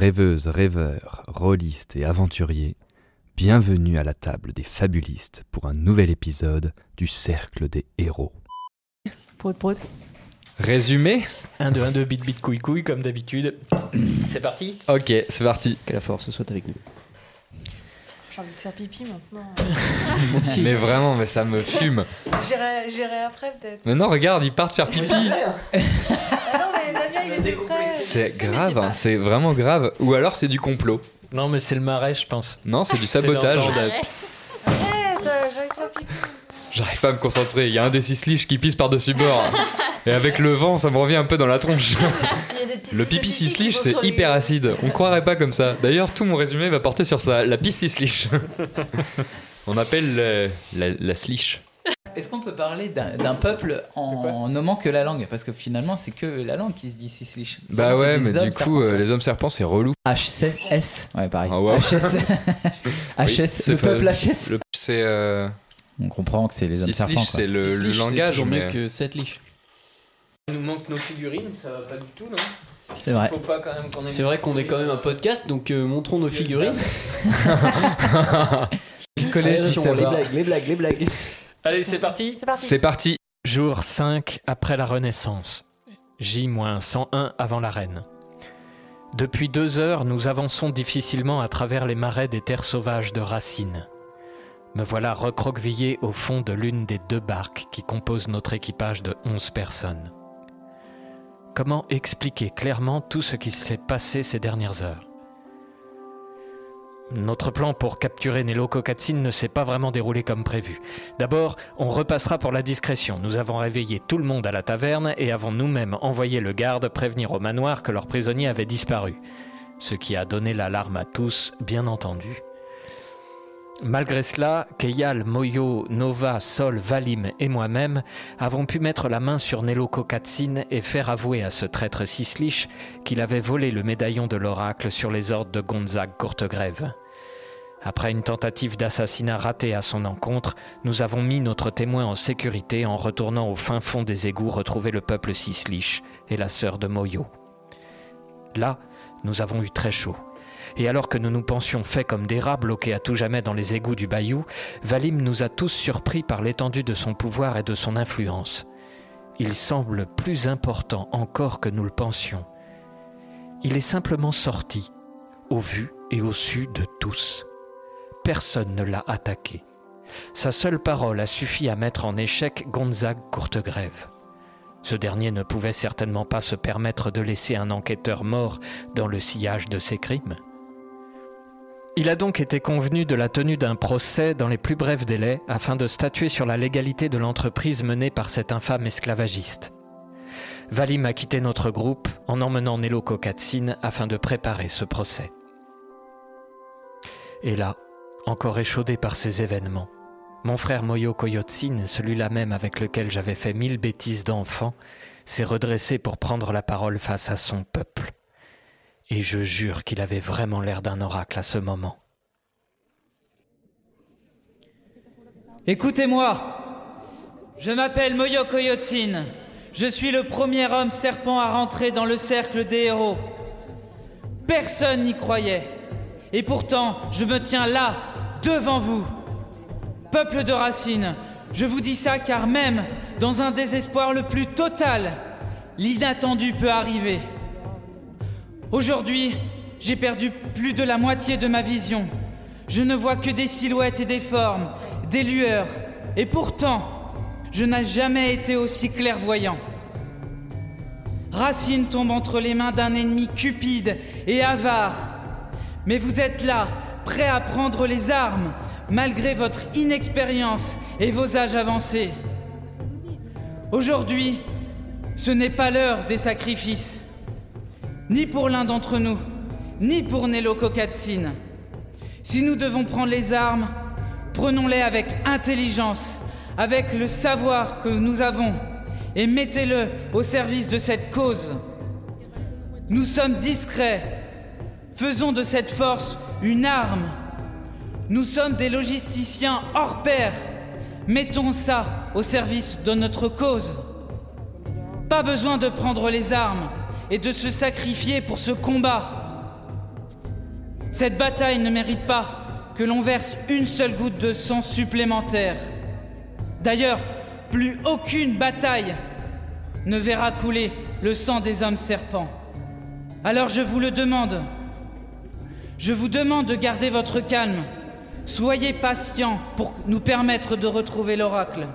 Rêveuses, rêveurs, rôlistes et aventuriers, bienvenue à la table des fabulistes pour un nouvel épisode du Cercle des Héros. Prout prout. Résumé 1, 2, 1, 2, bit bit couille couille comme d'habitude. C'est parti Ok, c'est parti. Que la force soit avec nous. J'ai envie de faire pipi maintenant. Mais vraiment, mais ça me fume. J'irai j'irai après peut-être. Mais non, regarde, ils partent faire pipi. Non mais Damien il était prêt. C'est grave, hein, c'est vraiment grave. Ou alors c'est du complot. Non, mais c'est le marais, je pense. Non, c'est du sabotage. Arrête, euh, j'arrive pas à pipi. J'arrive pas à me concentrer. Il y a un des six liches qui pisse par-dessus bord. Et avec le vent, ça me revient un peu dans la tronche. Le pipi vont c'est hyper acide. On croirait pas comme ça. D'ailleurs, tout mon résumé va porter sur ça. La pisse six liches. On appelle le- la, la sliche. Est-ce qu'on peut parler d'un peuple en nommant que la langue? Parce que finalement, c'est que la langue qui se dit sisliche. Bah c'est ouais, mais du coup, euh, les hommes serpents, c'est relou. HS. Ouais, pareil. Ah. HS. HS. c'est Le pas- peuple HS. le- C'est. euh, On comprend que c'est les hommes serpents. c'est le, le langage, mais. que 7 liches. Il nous manque nos figurines, ça va pas du tout, non? C'est vrai. Faut pas quand même qu'on ait C'est vrai qu'on est quand même un podcast, donc euh, montrons nos figurines. Collège les blagues, les blagues, les blagues. Allez, c'est parti C'est parti. C'est parti. Jour 5 après la Renaissance. J-101 avant la Reine. Depuis deux heures, nous avançons difficilement à travers les marais des terres sauvages de Racine. Me voilà recroquevillé au fond de l'une des deux barques qui composent notre équipage de 11 personnes. Comment expliquer clairement tout ce qui s'est passé ces dernières heures? Notre plan pour capturer Nello Kokatsin ne s'est pas vraiment déroulé comme prévu. D'abord, on repassera pour la discrétion. Nous avons réveillé tout le monde à la taverne et avons nous-mêmes envoyé le garde prévenir au manoir que leur prisonnier avait disparu. Ce qui a donné l'alarme à tous, bien entendu. Malgré cela, Keyal, Moyo, Nova, Sol, Valim et moi-même avons pu mettre la main sur Nello Kokatsin et faire avouer à ce traître Sislich qu'il avait volé le médaillon de l'oracle sur les ordres de Gonzague Courtegrève. Après une tentative d'assassinat ratée à son encontre, nous avons mis notre témoin en sécurité en retournant au fin fond des égouts retrouver le peuple Sislich et la sœur de Moyo. Là, nous avons eu très chaud. Et alors que nous nous pensions faits comme des rats bloqués à tout jamais dans les égouts du bayou, Valim nous a tous surpris par l'étendue de son pouvoir et de son influence. Il semble plus important encore que nous le pensions. Il est simplement sorti, au vu et au su de tous. Personne ne l'a attaqué. Sa seule parole a suffi à mettre en échec Gonzague Courtegrève. Ce dernier ne pouvait certainement pas se permettre de laisser un enquêteur mort dans le sillage de ses crimes. Il a donc été convenu de la tenue d'un procès dans les plus brefs délais afin de statuer sur la légalité de l'entreprise menée par cet infâme esclavagiste. Valim a quitté notre groupe en emmenant Nello Kokatsin afin de préparer ce procès. Et là, encore échaudé par ces événements, mon frère Moyo Koyotsin, celui-là même avec lequel j'avais fait mille bêtises d'enfant, s'est redressé pour prendre la parole face à son peuple. Et je jure qu'il avait vraiment l'air d'un oracle à ce moment. Écoutez-moi. Je m'appelle Moyoko Yotsin. Je suis le premier homme serpent à rentrer dans le cercle des héros. Personne n'y croyait. Et pourtant, je me tiens là, devant vous. Peuple de racines, je vous dis ça car même dans un désespoir le plus total, l'inattendu peut arriver. Aujourd'hui, j'ai perdu plus de la moitié de ma vision. Je ne vois que des silhouettes et des formes, des lueurs. Et pourtant, je n'ai jamais été aussi clairvoyant. Racine tombe entre les mains d'un ennemi cupide et avare. Mais vous êtes là, prêt à prendre les armes, malgré votre inexpérience et vos âges avancés. Aujourd'hui, ce n'est pas l'heure des sacrifices, ni pour l'un d'entre nous, ni pour Nello Kokatsin. Si nous devons prendre les armes, prenons-les avec intelligence, avec le savoir que nous avons, et mettez-le au service de cette cause. Nous sommes discrets. Faisons de cette force une arme. Nous sommes des logisticiens hors pair. Mettons ça au service de notre cause. Pas besoin de prendre les armes et de se sacrifier pour ce combat. Cette bataille ne mérite pas que l'on verse une seule goutte de sang supplémentaire. D'ailleurs, plus aucune bataille ne verra couler le sang des hommes serpents. Alors je vous le demande. Je vous demande de garder votre calme. Soyez patient pour nous permettre de retrouver l'oracle.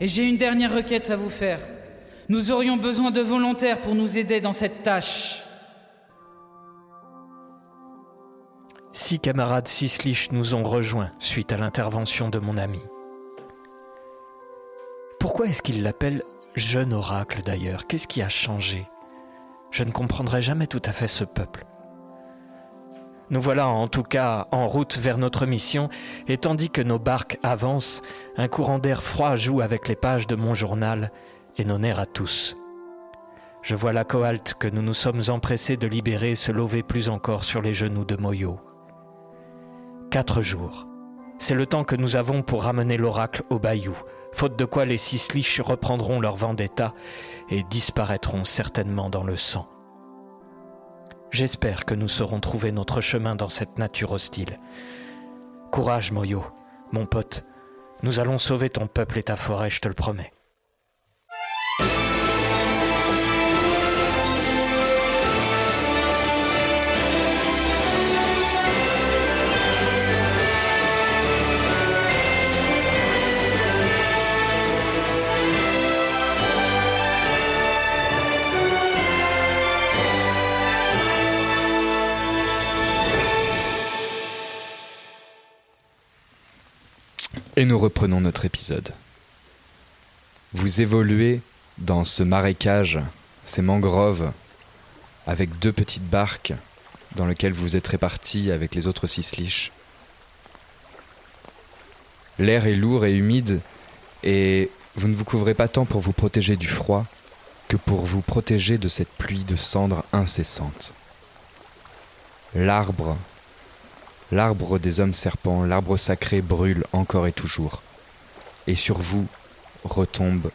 Et j'ai une dernière requête à vous faire. Nous aurions besoin de volontaires pour nous aider dans cette tâche. Six camarades Sislich nous ont rejoints suite à l'intervention de mon ami. Pourquoi est-ce qu'il l'appelle jeune oracle d'ailleurs? Qu'est-ce qui a changé? Je ne comprendrai jamais tout à fait ce peuple. Nous voilà en tout cas en route vers notre mission, et tandis que nos barques avancent, un courant d'air froid joue avec les pages de mon journal et nos nerfs à tous. Je vois la cohalte que nous nous sommes empressés de libérer se lever plus encore sur les genoux de Moyo. Quatre jours. C'est le temps que nous avons pour ramener l'oracle au bayou, faute de quoi les Sisliches reprendront leur vendetta et disparaîtront certainement dans le sang. J'espère que nous saurons trouver notre chemin dans cette nature hostile. Courage, Moyo, mon pote. Nous allons sauver ton peuple et ta forêt, je te le promets. Et nous reprenons notre épisode. Vous évoluez dans ce marécage, ces mangroves, avec deux petites barques dans lesquelles vous êtes répartis avec les autres sisliches. L'air est lourd et humide et vous ne vous couvrez pas tant pour vous protéger du froid que pour vous protéger de cette pluie de cendres incessante. L'arbre L'arbre des hommes serpents, l'arbre sacré brûle encore et toujours. Et sur vous retombe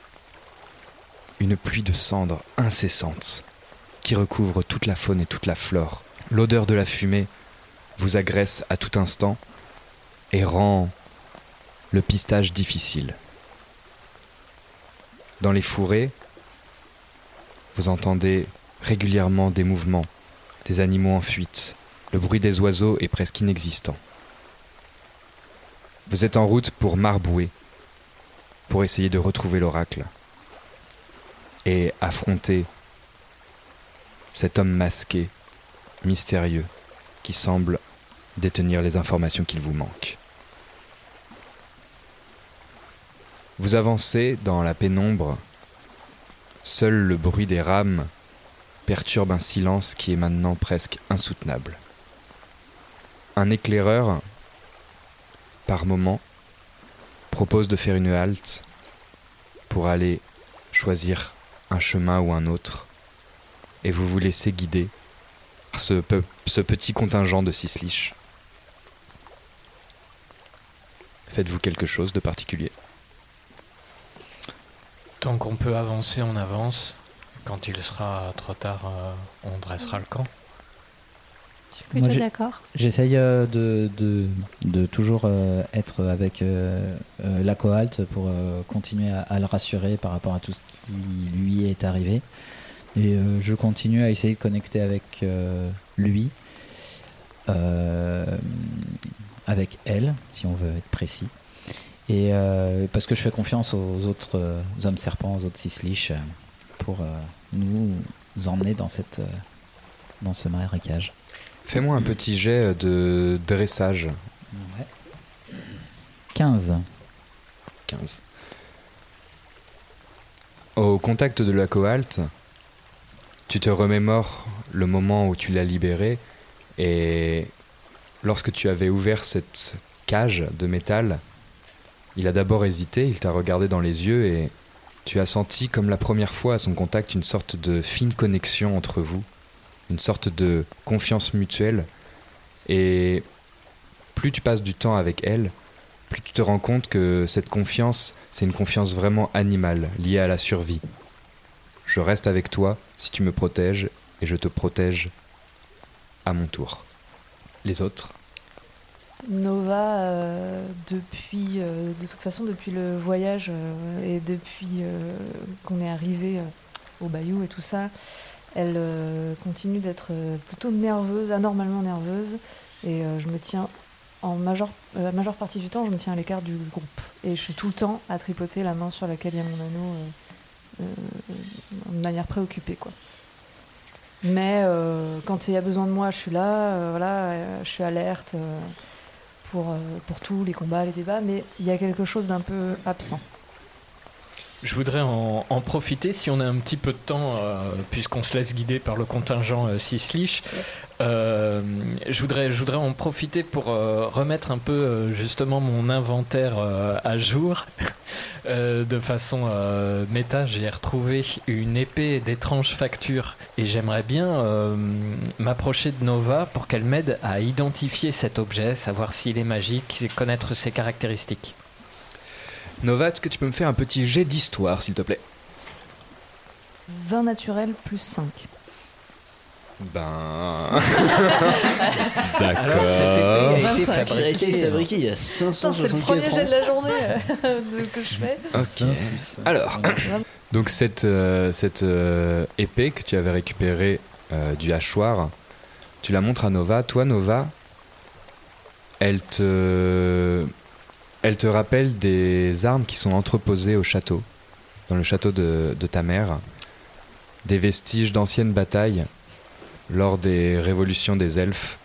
une pluie de cendres incessante qui recouvre toute la faune et toute la flore. L'odeur de la fumée vous agresse à tout instant et rend le pistage difficile. Dans les fourrés, vous entendez régulièrement des mouvements, des animaux en fuite, le bruit des oiseaux est presque inexistant. Vous êtes en route pour Marboué, pour essayer de retrouver l'oracle et affronter cet homme masqué, mystérieux, qui semble détenir les informations qu'il vous manque. Vous avancez dans la pénombre, seul le bruit des rames perturbe un silence qui est maintenant presque insoutenable. Un éclaireur, par moment, propose de faire une halte pour aller choisir un chemin ou un autre, et vous vous laissez guider par ce, pe- ce petit contingent de Sislich. Faites-vous quelque chose de particulier? Tant qu'on peut avancer, on avance. Quand il sera trop tard, euh, on dressera le camp. Plutôt d'accord. J'essaye euh, de, de, de toujours euh, être avec euh, la cohalte pour continuer à, à le rassurer par rapport à tout ce qui lui est arrivé. Et je continue à essayer de connecter avec lui, avec elle, si on veut être précis. Et parce que je fais confiance aux autres hommes serpents, aux autres sisliches, euh, pour nous emmener dans, cette, dans ce marécage. Fais-moi un petit jet de dressage. 15. 15. Au contact de la cohalte, tu te remémores le moment où tu l'as libéré et lorsque tu avais ouvert cette cage de métal, il a d'abord hésité, il t'a regardé dans les yeux et tu as senti comme la première fois à son contact une sorte de fine connexion entre vous, une sorte de confiance mutuelle et plus tu passes du temps avec elle, plus tu te rends compte que cette confiance, c'est une confiance vraiment animale, liée à la survie. Je reste avec toi si tu me protèges et je te protège à mon tour. Les autres? Nova, euh, depuis, euh, de toute façon, depuis le voyage euh, et depuis euh, qu'on est arrivé euh, au Bayou et tout ça, elle euh, continue d'être euh, plutôt nerveuse, anormalement nerveuse. Et euh, je me tiens, en majeure, la majeure partie du temps, je me tiens à l'écart du groupe. Et je suis tout le temps à tripoter la main sur laquelle il y a mon anneau de manière préoccupée, quoi. Mais quand il y a besoin de moi, je suis là, voilà, je suis alerte pour, pour tous les combats, les débats, mais il y a quelque chose d'un peu absent. Je voudrais en, en profiter, si on a un petit peu de temps, euh, puisqu'on se laisse guider par le contingent euh, Sislich, euh, je, voudrais, je voudrais en profiter pour euh, remettre un peu justement mon inventaire à jour. De façon méta, j'ai retrouvé une épée d'étrange facture et j'aimerais bien m'approcher de Nova pour qu'elle m'aide à identifier cet objet, savoir s'il est magique et connaître ses caractéristiques. Nova, est-ce que tu peux me faire un petit jet d'histoire, s'il te plaît 20 naturel plus 5. Ben. A été D'accord. fabriquée, Ça a été fabriqué il y a Putain, c'est le 564 premier jet de la journée euh, de- que je fais. Ok. Alors, donc cette, euh, cette euh, épée que tu avais récupérée euh, du hachoir, tu la montres à Nova. Toi, Nova, elle te, elle te rappelle des armes qui sont entreposées au château, dans le château de, ta mère, des vestiges d'anciennes batailles lors des révolutions des elfes.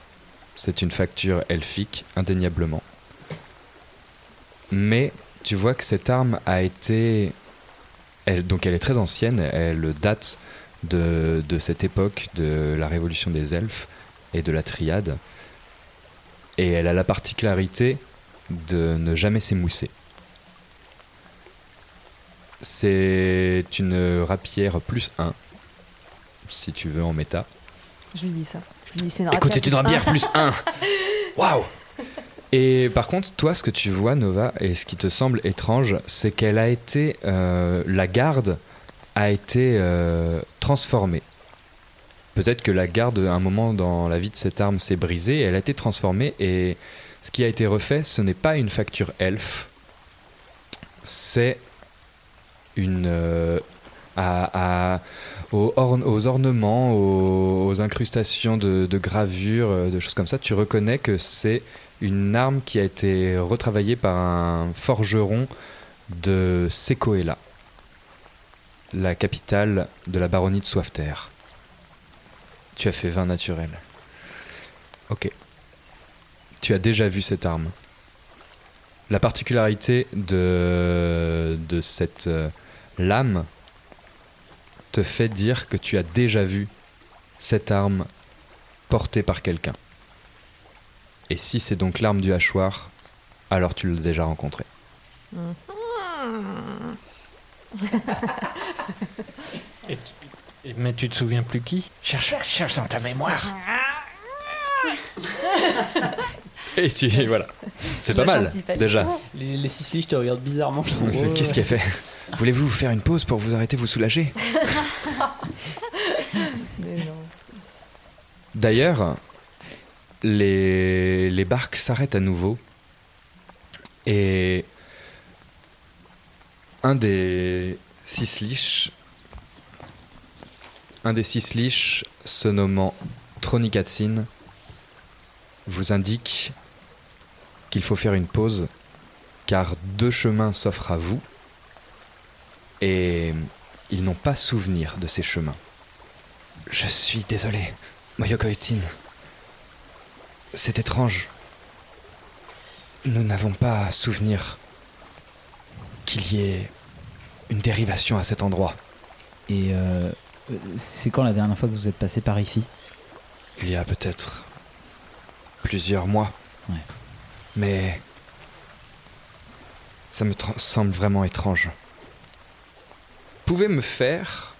C'est une facture elfique, indéniablement. Mais tu vois que cette arme a été. Donc elle est très ancienne, elle date de cette époque de la révolution des elfes et de la triade. Et elle a la particularité de ne jamais s'émousser. C'est une rapière plus 1, si tu veux en méta. Je lui dis ça. Je lui dis une Écoute, c'est une rapière rapière plus 1. Waouh Et par contre, toi, ce que tu vois, Nova, et ce qui te semble étrange, c'est qu'elle a été. euh, la garde a été euh, transformée. Peut-être que la garde, à un moment dans la vie de cette arme, s'est brisée, elle a été transformée, et ce qui a été refait, ce n'est pas une facture elfe, c'est une. euh, aux, orne- aux ornements, aux, incrustations de, gravures, euh, de choses comme ça, tu reconnais que c'est une arme qui a été retravaillée par un forgeron de Sekoela, la capitale de la baronnie de Soifter. Tu as fait 20 naturel. Ok. Tu as déjà vu cette arme. La particularité de, de cette euh, lame te fait dire que tu as déjà vu cette arme portée par quelqu'un. Et si c'est donc l'arme du hachoir, alors tu l'as déjà rencontrée. Mhm. Et tu- et- mais tu te souviens plus qui? Cherche, cherche dans ta mémoire. Et tu voilà. C'est pas mal déjà. Les, les six je te regarde bizarrement. Qu'est-ce qu'elle fait Voulez-vous faire une pause pour vous arrêter, vous soulager. D'ailleurs, les, les barques s'arrêtent à nouveau et un des six liches, un des six liches se nommant Tronikatsin vous indique qu'il faut faire une pause car deux chemins s'offrent à vous et ils n'ont pas souvenir de ces chemins. Je suis désolé, Moyokoitin. C'est étrange. Nous n'avons pas souvenir qu'il y ait une dérivation à cet endroit. Et euh, c'est quand la dernière fois que vous êtes passé par ici? Il y a peut-être plusieurs mois. Ouais. Mais ça me semble vraiment étrange. Pouvez me faire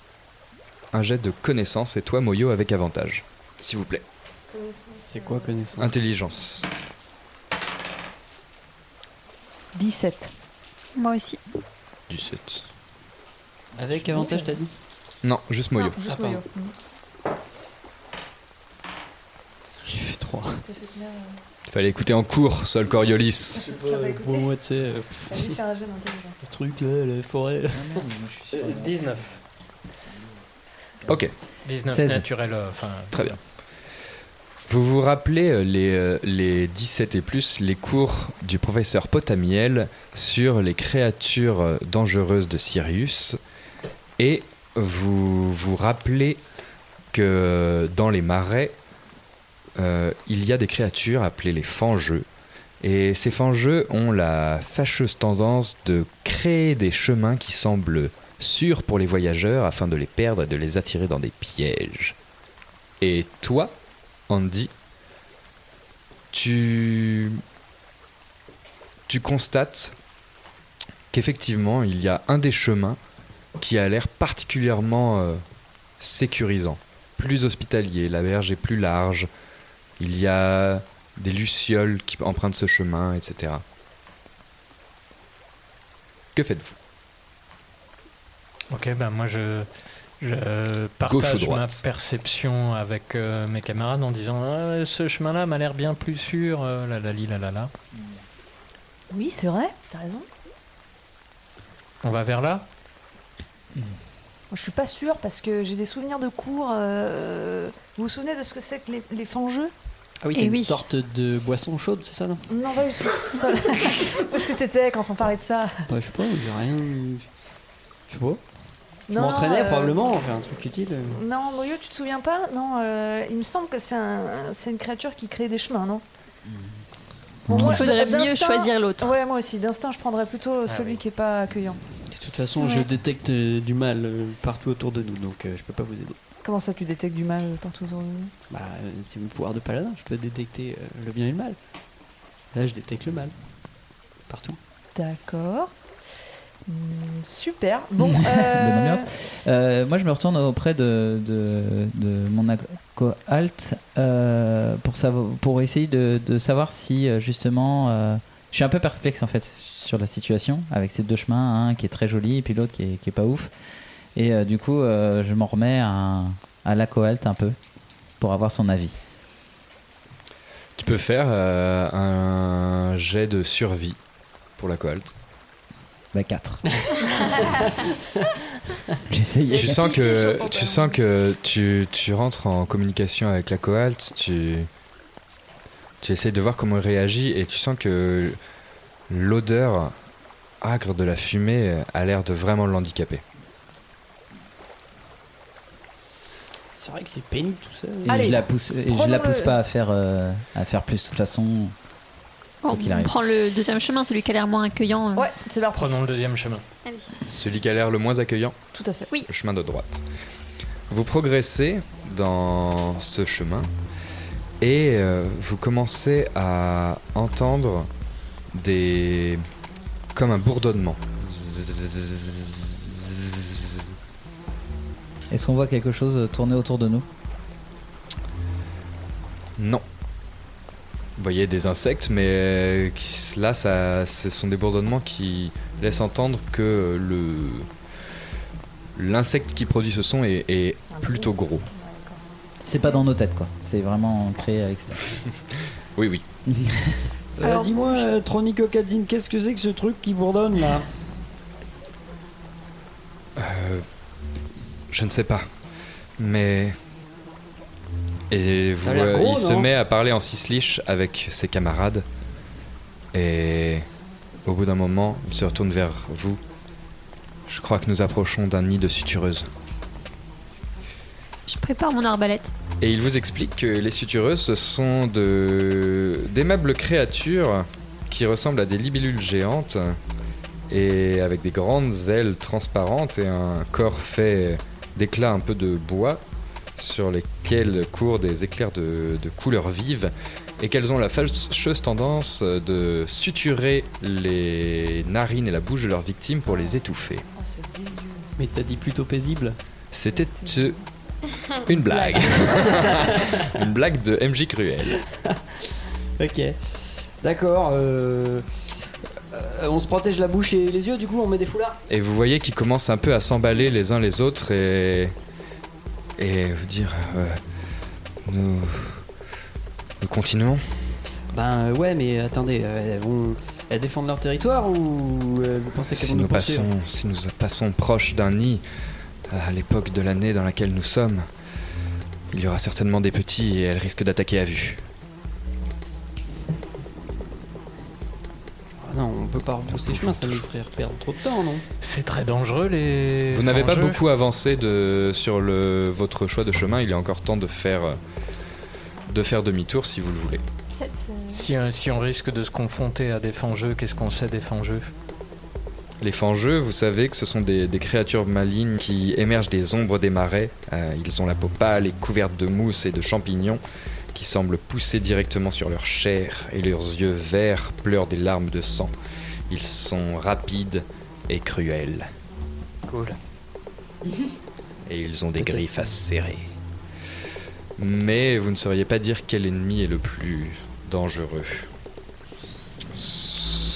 un jet de connaissance et toi Moyo avec avantage, s'il vous plaît. C'est quoi connaissance Intelligence. 17. Moi aussi. 17. Avec avantage, t'as dit Non, juste Moyo. Juste Ah, Moyo. J'ai fait 3. Fallait écouter en cours, Sol Coriolis. Je sais pas, pour moi, tu sais. euh. Le truc là, la forêt. là. 19. Ok. 19 16. naturel. euh, Enfin, Très bien. Vous vous rappelez euh, les, euh, les 17 et plus, les cours du professeur Potamiel sur les créatures euh, dangereuses de Sirius et vous vous rappelez que dans les marais, euh, il y a des créatures appelées les fangeux. Et ces fangeux ont la fâcheuse tendance de créer des chemins qui semblent sûrs pour les voyageurs afin de les perdre et de les attirer dans des pièges. Et toi, Andy, tu, tu constates qu'effectivement, il y a un des chemins qui a l'air particulièrement euh, sécurisant, plus hospitalier, la berge est plus large, il y a des lucioles qui empruntent ce chemin, etc. Que faites-vous? Ok, ben moi je, partage ma perception avec euh, mes camarades en disant Ah, ce chemin-là m'a l'air bien plus sûr, euh, la la li, la la la. Oui, c'est vrai, t'as raison. On va vers là? Moi, je suis pas sûre parce que j'ai des souvenirs de cours. euh, Vous vous souvenez de ce que c'est que les, les fangeux Ah oui, Eh c'est une oui. sorte de boisson chaude, c'est ça, non? Non, pas du tout. Où est-ce que t'étais quand on parlait de ça? Bah, Je sais pas, j'ai rien. Je sais pas. Je Non, m'entraînais euh, probablement, on fait un truc utile. euh. Non, Moyo, tu te souviens pas? Non, euh, il me semble que c'est un, c'est une créature qui crée des chemins, non? Il moi, faudrait d'instinct- mieux choisir l'autre. Ouais, moi aussi. D'instinct, je prendrais plutôt Ah celui oui. qui est pas accueillant. De toute façon, je détecte euh, du mal partout autour de nous, donc euh, je peux pas vous aider. Comment ça, tu détectes du mal partout autour de nous Bah, euh, c'est mon pouvoir de paladin, je peux détecter euh, le bien et le mal. Là, je détecte le mal. Partout. D'accord. Hmm, super. Bon, euh, ambiance. Euh, moi, je me retourne auprès de, de, de mon alt euh, pour, savoir, pour essayer de, de savoir si, justement, je suis un peu perplexe en fait sur la situation avec ces deux chemins, un qui est très joli et puis l'autre qui est, qui est pas ouf. Et euh, du coup, euh, je m'en remets à, à la coalt un peu pour avoir son avis. Tu peux faire euh, un jet de survie pour la cohalte. Bah 4. J'ai essayé. Tu sens que tu sens que tu, tu rentres en communication avec la cohalte, tu tu essayes de voir comment il réagit et tu sens que l'odeur âcre de la fumée a l'air de vraiment l'handicaper. C'est vrai que c'est pénible tout ça. Et Allez, je la pousse, et je la pousse le- pas à faire, euh, à faire plus de toute façon. Bon, on arrive. prend le deuxième chemin, celui qui a l'air moins accueillant. euh. Ouais, c'est parti. Prenons le deuxième chemin. Allez. Celui qui a l'air le moins accueillant, Tout à fait. Oui. le chemin de droite. Vous progressez dans ce chemin et euh, vous commencez à entendre des comme un bourdonnement. Est-ce qu'on voit quelque chose tourner autour de nous? Non. Vous voyez des insectes, mais euh, qui- là, ça, ce sont des bourdonnements qui laissent entendre que le l'insecte qui produit ce son est, est plutôt gros. C'est pas dans nos têtes, quoi. C'est vraiment créé à l'extérieur. Oui, oui. Euh, Alors, Dis-moi, euh, Tronico qu'est-ce que c'est que ce truc qui bourdonne là? Euh, je ne sais pas. Mais. Et vous, euh, gros, il se met à parler en cisliche avec ses camarades. Et au bout d'un moment, il se retourne vers vous. Je crois que nous approchons d'un nid de sutureuses. Je prépare mon arbalète. Et il vous explique que les sutureuses, ce sont de... d'aimables créatures qui ressemblent à des libellules géantes et avec des grandes ailes transparentes et un corps fait d'éclats un peu de bois sur lesquels courent des éclairs de, de couleurs vives et qu'elles ont la fâcheuse tendance de suturer les narines et la bouche de leurs victimes pour les étouffer. Mais t'as dit plutôt paisible. C'était euh, une blague. une blague de MJ Cruel. Ok. D'accord. euh, euh, on se protège la bouche et les yeux, du coup, on met des foulards Et vous voyez qu'ils commencent un peu à s'emballer les uns les autres et. et vous dire. euh, nous. nous continuons. Ben euh, ouais, mais attendez, elles vont. Elles défendent leur territoire ou vous pensez qu'elles Si vont nous, nous passons, si nous passons proche d'un nid, à l'époque de l'année dans laquelle nous sommes, il y aura certainement des petits et elles risquent d'attaquer à vue. Non, on peut pas repousser chemin, ça nous ferait perdre trop de temps, non C'est très dangereux les. Vous n'avez pas beaucoup avancé de, sur le, votre choix de chemin, il est encore temps de faire, euh, de faire demi-tour si vous le voulez. Si, euh, si on risque de se confronter à des fangeux, qu'est-ce qu'on sait des fangeux? Les fangeux, vous savez que ce sont des, des créatures malignes qui émergent des ombres des marais. Euh, ils ont la peau pâle et couverte de mousse et de champignons qui semblent pousser directement sur leur chair et leurs yeux verts pleurent des larmes de sang. Ils sont rapides et cruels. Cool. Et ils ont des griffes acérées. Mais vous ne sauriez pas dire quel ennemi est le plus dangereux.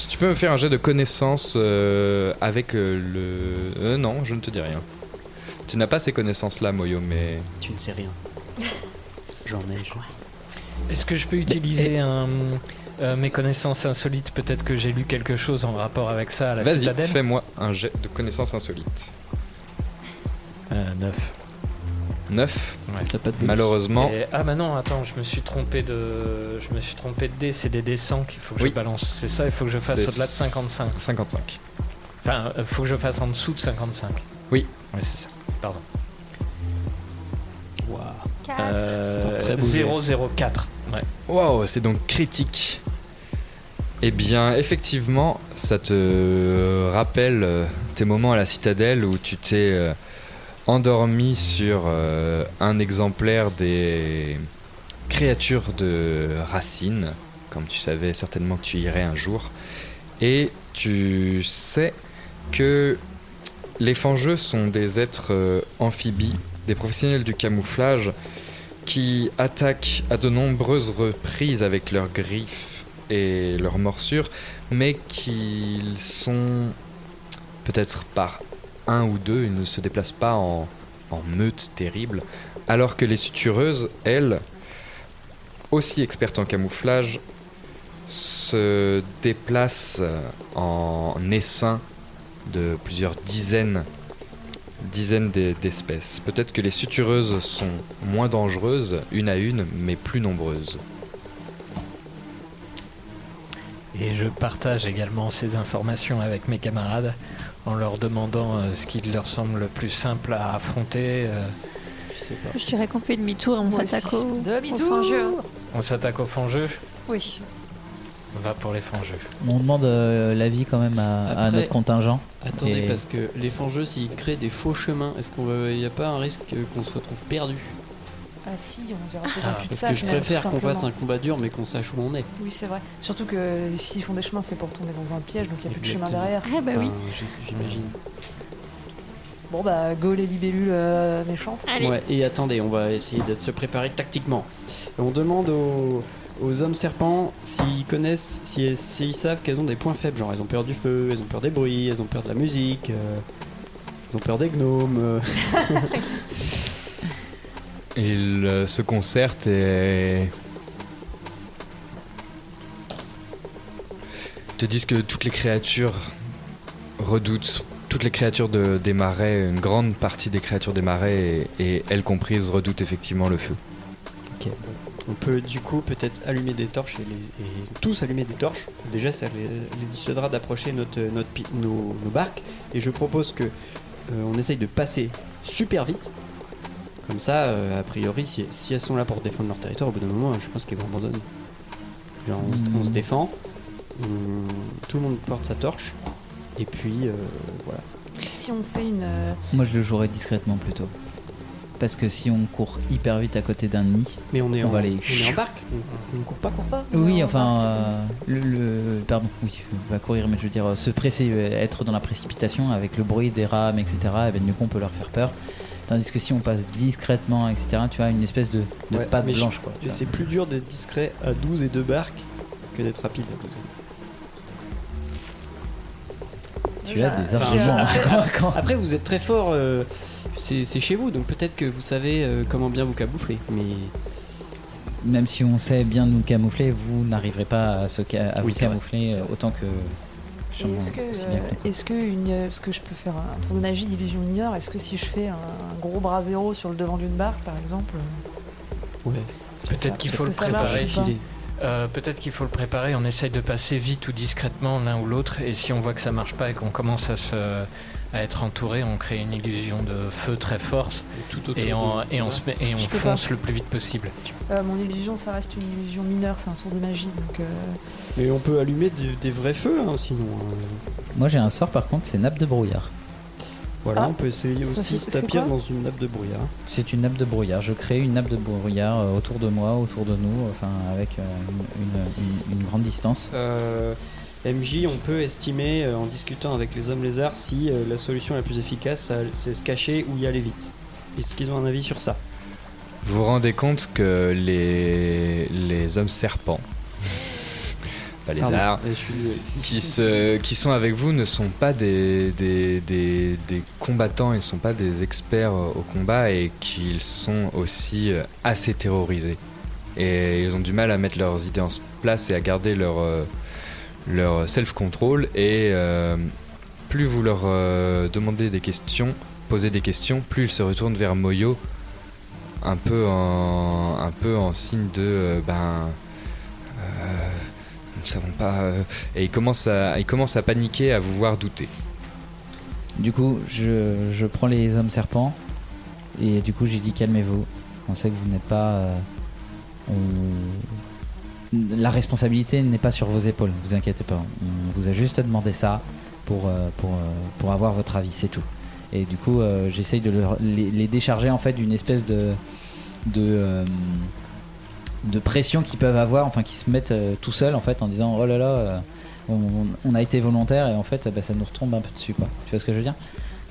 Tu peux me faire un jet de connaissances euh, avec euh, le... euh, non, je ne te dis rien. Tu n'as pas ces connaissances-là, Moyo, mais... Tu ne sais rien. J'en ai, je... Est-ce que je peux utiliser un, euh, mes connaissances insolites Peut-être que j'ai lu quelque chose en rapport avec ça à la Vas-y, citadelle fais-moi un jet de connaissances insolites. Euh, 9. 9 Ouais. Malheureusement, Et- ah bah non, attends, je me suis trompé de, je me suis trompé de dé. C'est des dés 100 qu'il faut que Oui. je balance. C'est ça, il faut que je fasse C'est au-delà de 55. 55. Enfin, il faut que je fasse en dessous de 55. Oui. Ouais, c'est ça. Pardon. Waouh. Euh, C'est un très beau jet. 004. Ouais. Wow, c'est donc critique. Eh bien, effectivement, ça te rappelle euh, tes moments à la citadelle où tu t'es euh, endormi sur euh, un exemplaire des créatures de racines, comme tu savais certainement que tu irais un jour. Et tu sais que les fangeux sont des êtres euh, amphibies, des professionnels du camouflage qui attaquent à de nombreuses reprises avec leurs griffes et leurs morsures, mais qu'ils sont peut-être par un ou deux, ils ne se déplacent pas en, en meute terrible, alors que les sutureuses, elles, aussi expertes en camouflage, se déplacent en essaim de plusieurs dizaines dizaines d'e- d'espèces. Peut-être que les sutureuses sont moins dangereuses, une à une, mais plus nombreuses. Et je partage également ces informations avec mes camarades en leur demandant euh, ce qui leur semble le plus simple à affronter. euh. Je dirais qu'on fait demi-tour et on s'attaque au, Demi-tour. au fangeux. On s'attaque aux fangeux Oui. On va pour les fangeux. On demande euh, l'avis quand même à, notre contingent. Attendez, Et- parce que les fangeux, s'ils créent des faux chemins, est-ce qu'il n'y a pas un risque qu'on se retrouve perdu? Ah si, on verra peut-être Ah, un Parce que je préfère qu'on fasse un combat dur, mais qu'on sache où on est. Oui, c'est vrai. Surtout que s'ils font des chemins, c'est pour tomber dans un piège, donc il n'y a plus de chemin derrière. Eh bah oui. J'imagine. Bon bah go les libellules euh, méchantes. Ouais, et attendez, on va essayer de se préparer tactiquement. On demande aux, aux hommes serpents s'ils connaissent, si- s'ils savent qu'elles ont des points faibles. Genre, elles ont peur du feu, elles ont peur des bruits, elles ont peur de la musique, euh, elles ont peur des gnomes. euh. Ils euh, se concertent et te disent que toutes les créatures redoutent, toutes les créatures de- des marais, une grande partie des créatures des marais, et, et elles comprises, redoutent effectivement le feu. Ok, bon. On peut du coup peut-être allumer des torches et, les- et tous allumer des torches. Déjà, ça les, les dissuadera d'approcher notre, notre, pi- nos, nos barques. Et je propose que euh, on essaye de passer super vite. Comme ça, euh, a priori, si, si elles sont là pour défendre leur territoire, au bout d'un moment, je pense qu'elles vont abandonner. Genre, on, se- on se défend, on- tout le monde porte sa torche, et puis euh, voilà. Si on fait une. euh, Moi, je le jouerais discrètement plutôt. Parce que si on court hyper vite à côté d'un nid, Mais on est, en, va aller. on est en barque, on, on ne court pas. court pas Oui, enfin, euh, le, le- pardon, oui, on va courir, mais je veux dire, euh, se presser, euh, être dans la précipitation avec le bruit des rames, etc. Et ben, du coup, on peut leur faire peur. Tandis que si on passe discrètement, etc., tu as une espèce de, de Ouais, patte blanche, quoi. c'est plus dur d'être discret à 12 et 2 barques que d'être rapide à 12. Tu as des arguments. après, après, vous êtes très fort, euh, c'est chez vous, donc peut-être que vous savez euh, comment bien vous camoufler. Mais Même si on sait bien nous camoufler, vous n'arriverez pas à, se ca- à Oui, vous camoufler euh, vrai. autant que. Est-ce que, euh, est-ce que une, parce que je peux faire un tour de magie d'illusion mineure, est-ce que si je fais un, un gros bras zéro sur le devant d'une barque, par exemple, ouais. Peut-être qu'il faut le préparer. Euh, Peut-être qu'il faut le préparer. On essaye de passer vite ou discrètement l'un ou l'autre. Et si on voit que ça marche pas et qu'on commence à se à être entouré, on crée une illusion de feu très forte tout et on, et on, se met- et on Je peux fonce pas. le plus vite possible. Euh, Mon illusion, ça reste une illusion mineure, c'est un tour de magie, donc. euh, Mais on peut allumer des, des vrais feux, hein, sinon. euh, Moi, j'ai un sort par contre, c'est nappe de brouillard. Voilà, Ah, on peut essayer aussi c'est tapir dans une nappe de brouillard. C'est une nappe de brouillard. Je crée une nappe de brouillard euh, autour de moi, autour de nous, enfin avec euh, une, une- une- une grande distance. Euh, MJ, on peut estimer en discutant avec les hommes lézards si la solution la plus efficace c'est se cacher ou y aller vite. Est-ce qu'ils ont un avis sur ça? Vous vous rendez compte que les, les hommes serpents, désolé. qui, se, qui sont avec vous ne sont pas des, des, des, des combattants, ils ne sont pas des experts euh, au combat et qu'ils sont aussi euh, assez terrorisés. Et ils ont du mal à mettre leurs idées en place et à garder leur, euh, leur self-control. Et euh, plus vous leur euh, demandez des questions, posez des questions, plus ils se retournent vers Moyo, un peu en, un peu en signe de euh, ben. euh, nous savons pas. euh, et ils commencent, à, à paniquer, à vous voir douter. Du coup, je, je prends les hommes serpents et du coup, j'ai dit calmez-vous. On sait que vous n'êtes pas. euh, La responsabilité n'est pas sur vos épaules, vous inquiétez pas. On vous a juste demandé ça pour, euh, pour, pour avoir votre avis, c'est tout. Et du coup, j'essaye de les, décharger en fait d'une espèce de. de de pression qu'ils peuvent avoir, enfin qui se mettent euh, tout seuls en fait en disant oh là là, euh, on, on a été volontaire et en fait bah, ça nous retombe un peu dessus quoi. Tu vois ce que je veux dire?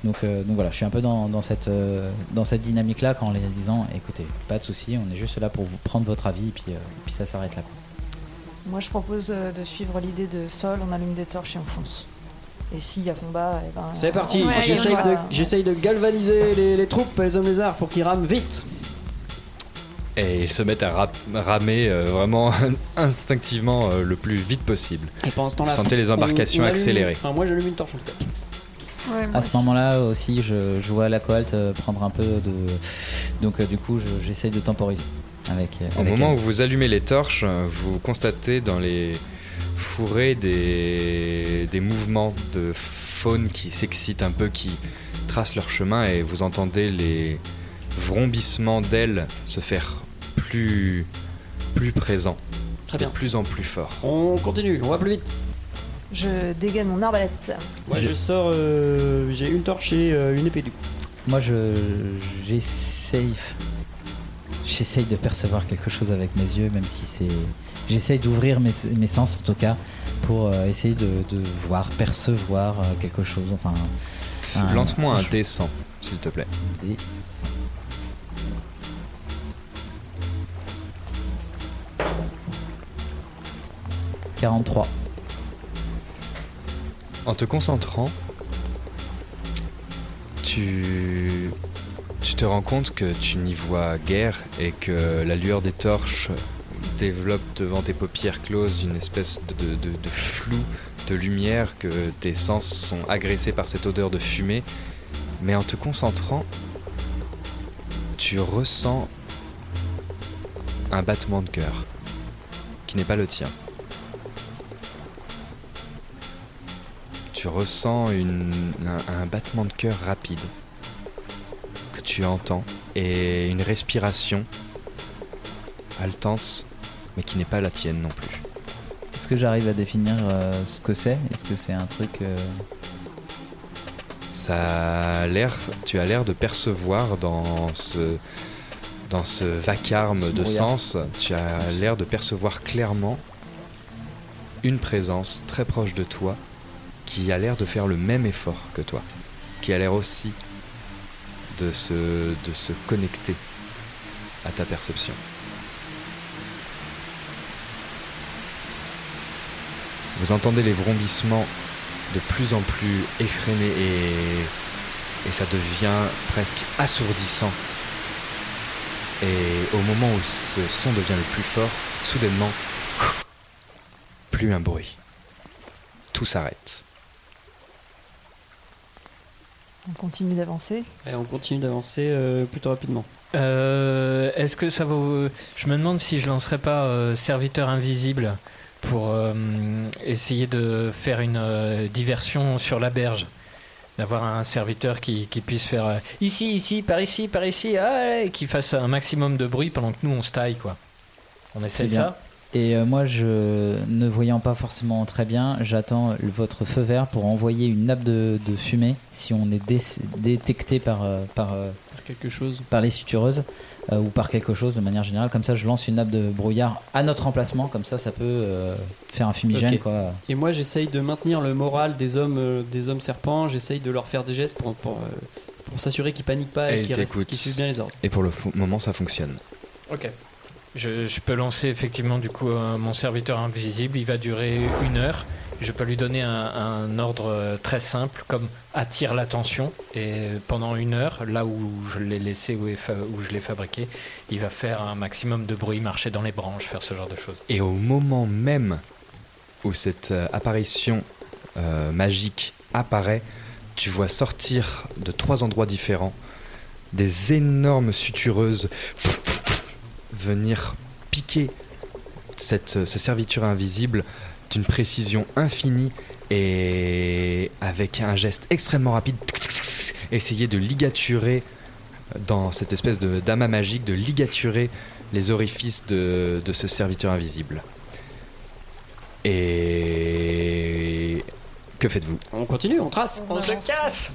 Donc, euh, donc voilà, je suis un peu dans, dans cette, euh, dans cette dynamique là en les disant écoutez, pas de souci, on est juste là pour vous prendre votre avis et puis, euh, puis ça s'arrête là. Quoi. Moi, je propose de suivre l'idée de Sol, on allume des torches et on fonce. Et s'il y a combat, eh ben, C'est parti, j'essaye de, j'essaye de galvaniser les, les troupes, les hommes lézards, pour qu'ils rament vite. Et ils se mettent à rap- ramer euh, vraiment instinctivement euh, le plus vite possible. Et pendant ce Vous temps-là, sentez les on- embarcations on accélérer. Enfin, moi j'allume une torche en tout cas. à ce moment-là aussi, je, je vois la cohorte euh, prendre un peu de. Donc euh, du coup, je- j'essaye de temporiser. Avec, euh, Au avec moment elle. où vous allumez les torches, vous constatez dans les fourrés des, des mouvements de faune qui s'excitent un peu, qui tracent leur chemin et vous entendez les vrombissements d'ailes se faire plus, plus présents. Très bien. De plus en plus fort. On continue, on va plus vite. Je dégaine mon arbalète. Moi je, sors, euh, j'ai une torche et euh, une épée du coup. Moi, je j'essaye j'essaye de percevoir quelque chose avec mes yeux, même si c'est j'essaye d'ouvrir mes, mes sens en tout cas pour euh, essayer de, de voir, percevoir euh, quelque chose. Enfin, un- Lance-moi un dé 100. s'il te plaît. Des 43. En te concentrant, tu, te rends compte que tu n'y vois guère et que la lueur des torches développe devant tes paupières closes une espèce de flou de lumière, que tes sens sont agressés par cette odeur de fumée. Mais en te concentrant, tu ressens un battement de cœur qui n'est pas le tien. Tu ressens une- un, un battement de cœur rapide que tu entends et une respiration haletante mais qui n'est pas la tienne non plus. Est-ce que j'arrive à définir euh, ce que c'est? Est-ce que c'est un truc. euh, Ça a l'air, tu as l'air de percevoir dans ce, dans ce vacarme Ce de brouillard. sens, tu as l'air de percevoir clairement une présence très proche de toi qui a l'air de faire le même effort que toi, qui a l'air aussi de se, de se connecter à ta perception. Vous entendez les vrombissements de plus en plus effrénés et, et ça devient presque assourdissant. Et au moment où ce son devient le plus fort, soudainement, plus un bruit. Tout s'arrête. On continue d'avancer. Et on continue d'avancer euh, plutôt rapidement. Euh, Est-ce que ça vaut. Je me demande si je lancerais pas euh, serviteur invisible pour euh, essayer de faire une euh, diversion sur la berge. D'avoir un serviteur qui, qui puisse faire euh, ici, ici, par ici, par ici, ah, et qui fasse un maximum de bruit pendant que nous on se taille quoi. On C'est essaie bien. ça? Et euh, moi, je ne voyant pas forcément très bien, j'attends votre feu vert pour envoyer une nappe de, de fumée si on est dé- détecté par, euh, par, euh, Par quelque chose. par les sutureuses euh, ou par quelque chose de manière générale. Comme ça, je lance une nappe de brouillard à notre emplacement. Comme ça, ça peut euh, faire un fumigène. Quoi. Et moi, j'essaye de maintenir le moral des hommes, euh, des hommes serpents. J'essaye de leur faire des gestes pour, pour, euh, pour s'assurer qu'ils paniquent pas et, Et qu'ils restent- t'écoutes. qu'ils suivent bien les ordres. Et pour le moment, ça fonctionne. Ok. Je, peux lancer effectivement du coup euh, mon serviteur invisible. Il va durer une heure. Je peux lui donner un, ordre euh, très simple comme attire l'attention et pendant une heure, là où je l'ai laissé où, où je l'ai fabriqué, il va faire un maximum de bruit, marcher dans les branches, faire ce genre de choses. Et au moment même où cette euh, apparition magique apparaît, tu vois sortir de trois endroits différents des énormes sutureuses venir piquer cette, ce serviteur invisible d'une précision infinie et avec un geste extrêmement rapide, essayer de ligaturer dans cette espèce de d'amas magique, de ligaturer les orifices de, de ce serviteur invisible. Et que faites-vous? On continue, on trace. On se casse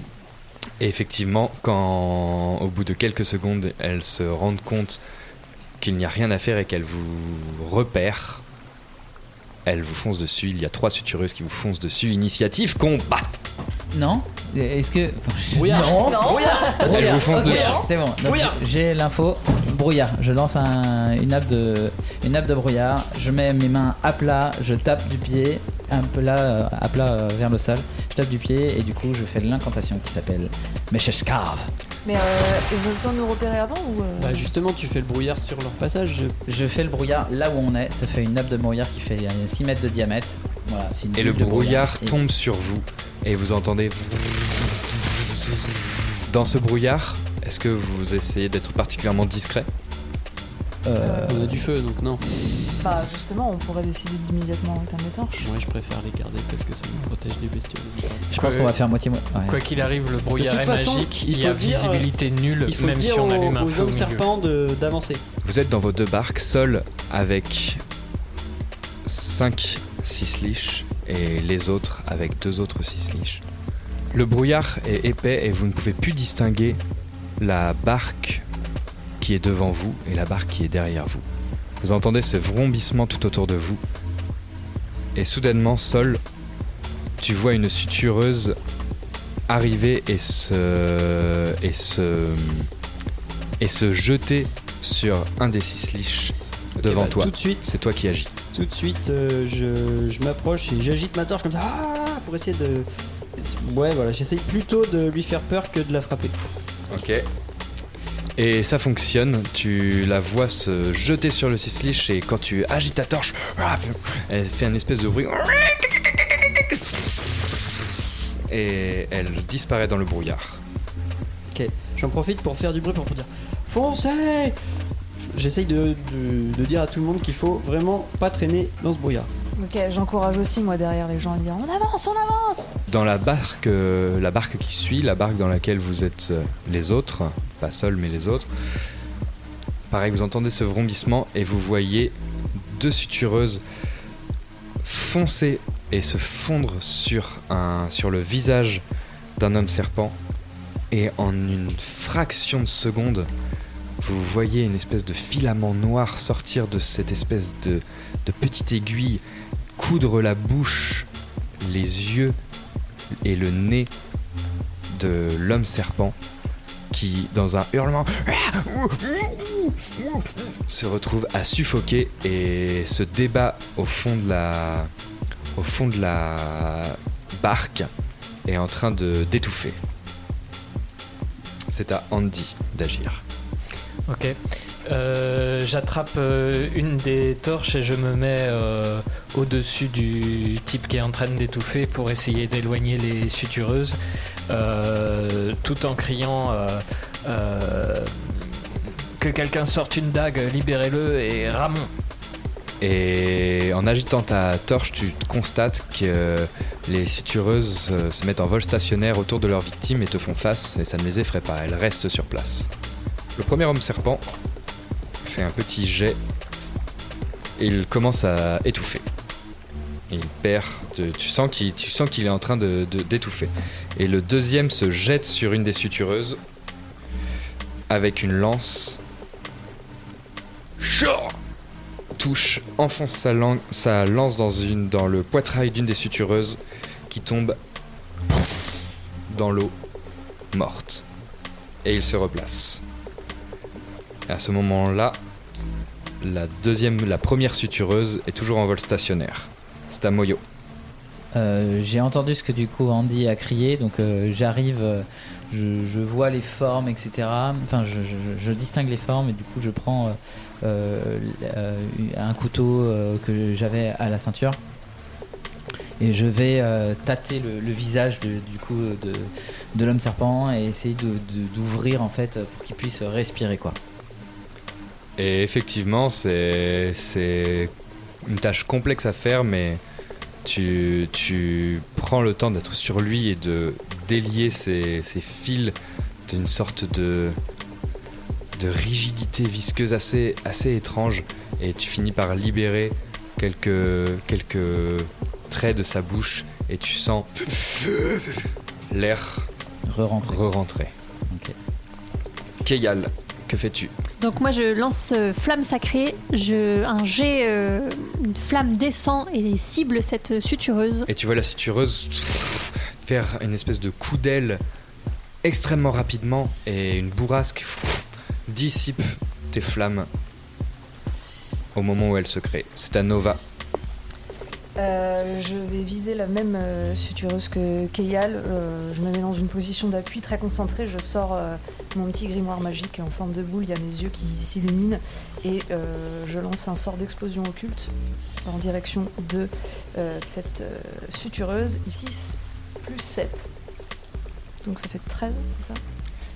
Et effectivement, quand au bout de quelques secondes, elles se rendent compte qu'il n'y a rien à faire et qu'elles vous repèrent, elles vous foncent dessus. Il y a trois sutureuses qui vous foncent dessus. Initiative combat Non Est-ce que. Brouillard. Non, Non. Brouillard Brouillard, vous foncent ok, dessus. C'est bon. Donc, Brouillard. J'ai l'info. Brouillard. Je lance un- une, nappe de, une nappe de brouillard. Je mets mes mains à plat. Je tape du pied. Un peu là, euh, à plat euh, vers le sol. Je tape du pied et du coup, je fais l'incantation qui s'appelle. Mais euh, ils ont le temps de nous repérer avant ou euh, Bah justement, tu fais le brouillard sur leur passage. Je fais le brouillard là où on est. Ça fait une nappe de brouillard qui fait euh, 6 mètres de diamètre. Voilà, c'est une Et le bulle de brouillard Et- tombe sur vous et vous entendez. Dans ce brouillard, est-ce que vous essayez d'être particulièrement discret? Euh, On a du feu, donc non. Bah justement, on pourrait décider d'immédiatement éteindre les torches. Moi, je préfère les garder parce que ça nous protège des bestioles. Je pense qu'on va faire moitié. mo- ouais. Quoi qu'il arrive, le brouillard est façon, magique. il y a dire, euh, visibilité nulle, Il faut même dire si on aux, allume un aux feu au hommes serpents de- d'avancer. Vous êtes dans vos deux barques, seuls avec 5 six et les autres avec deux autres six Le brouillard est épais et vous ne pouvez plus distinguer la barque qui est devant vous et la barque qui est derrière vous. Vous entendez ce vrombissement tout autour de vous. Et soudainement, Sol, tu vois une sutureuse arriver et se et se et se jeter sur un des six liches devant bah, toi. tout de suite. C'est toi qui agis. Tout de suite, euh, je, je m'approche et j'agite ma torche comme ça ah, pour essayer de. Ouais, voilà, j'essaye plutôt de lui faire peur que de la frapper. Ok. Et ça fonctionne, tu la vois se jeter sur le six et quand tu agites ta torche, elle fait un espèce de bruit. Et elle disparaît dans le brouillard. Ok, j'en profite pour faire du bruit pour dire Foncez J'essaye de, de- de dire à tout le monde qu'il faut vraiment pas traîner dans ce brouillard. Ok, j'encourage aussi moi derrière les gens à dire on avance, on avance Dans la barque, euh, la barque qui suit, la barque dans laquelle vous êtes euh, les autres, pas seuls mais les autres, pareil, vous entendez ce vrombissement et vous voyez deux sutureuses foncer et se fondre sur, un, sur le visage d'un homme serpent. Et en une fraction de seconde, vous voyez une espèce de filament noir sortir de cette espèce de, petite aiguille, coudre la bouche, les yeux et le nez de l'homme serpent qui, dans un hurlement, se retrouve à suffoquer et se débat au fond de la, au fond de la barque et est en train d'étouffer. C'est à Andy d'agir. Ok. Euh, J'attrape euh, une des torches et je me mets euh, au-dessus du type qui est en train d'étouffer pour essayer d'éloigner les sutureuses, tout en criant que quelqu'un sorte une dague, libérez-le et Ramon. Et en agitant ta torche, tu constates que les sutureuses se mettent en vol stationnaire autour de leur victime et te font face, et ça ne les effraie pas, elles restent sur place. Le premier homme serpent fait un petit jet et il commence à étouffer. Il perd, de- tu sens qu'il est en train d'étouffer. et le deuxième se jette sur une des sutureuses avec une lance. Chor touche, enfonce sa, lance dans, le poitrail d'une des sutureuses qui tombe dans l'eau, morte. Et il se replace. À ce moment-là, la deuxième, la première sutureuse est toujours en vol stationnaire. C'est à Moyo. Euh, j'ai entendu ce que du coup Andy a crié, donc euh, j'arrive, euh, je, vois les formes, etc. Enfin, je, distingue les formes et du coup je prends un couteau que j'avais à la ceinture et je vais tâter le, visage de, du coup de, de l'homme serpent et essayer d'ouvrir en fait pour qu'il puisse respirer quoi. Et effectivement, c'est c'est une tâche complexe à faire, mais tu, tu prends le temps d'être sur lui et de délier ses, ses fils d'une sorte de, de rigidité visqueuse assez, assez étrange. Et tu finis par libérer quelques, quelques traits de sa bouche et tu sens l'air re-rentrer. re-rentrer. Keyal, que fais-tu Donc moi je lance euh, flamme sacrée, je, un jet, euh, une flamme descend et cible cette sutureuse. Et tu vois la sutureuse faire une espèce de coup d'aile extrêmement rapidement et une bourrasque dissipe tes flammes au moment où elle se crée. C'est à Nova. Euh, je vais viser la même euh, sutureuse que Keyal. Euh, je me mets dans une position d'appui très concentrée. Je sors mon petit grimoire magique en forme de boule. Il y a mes yeux qui s'illuminent. Et je lance un sort d'explosion occulte en direction de cette sutureuse. Ici, plus 7. Donc ça fait 13, c'est ça?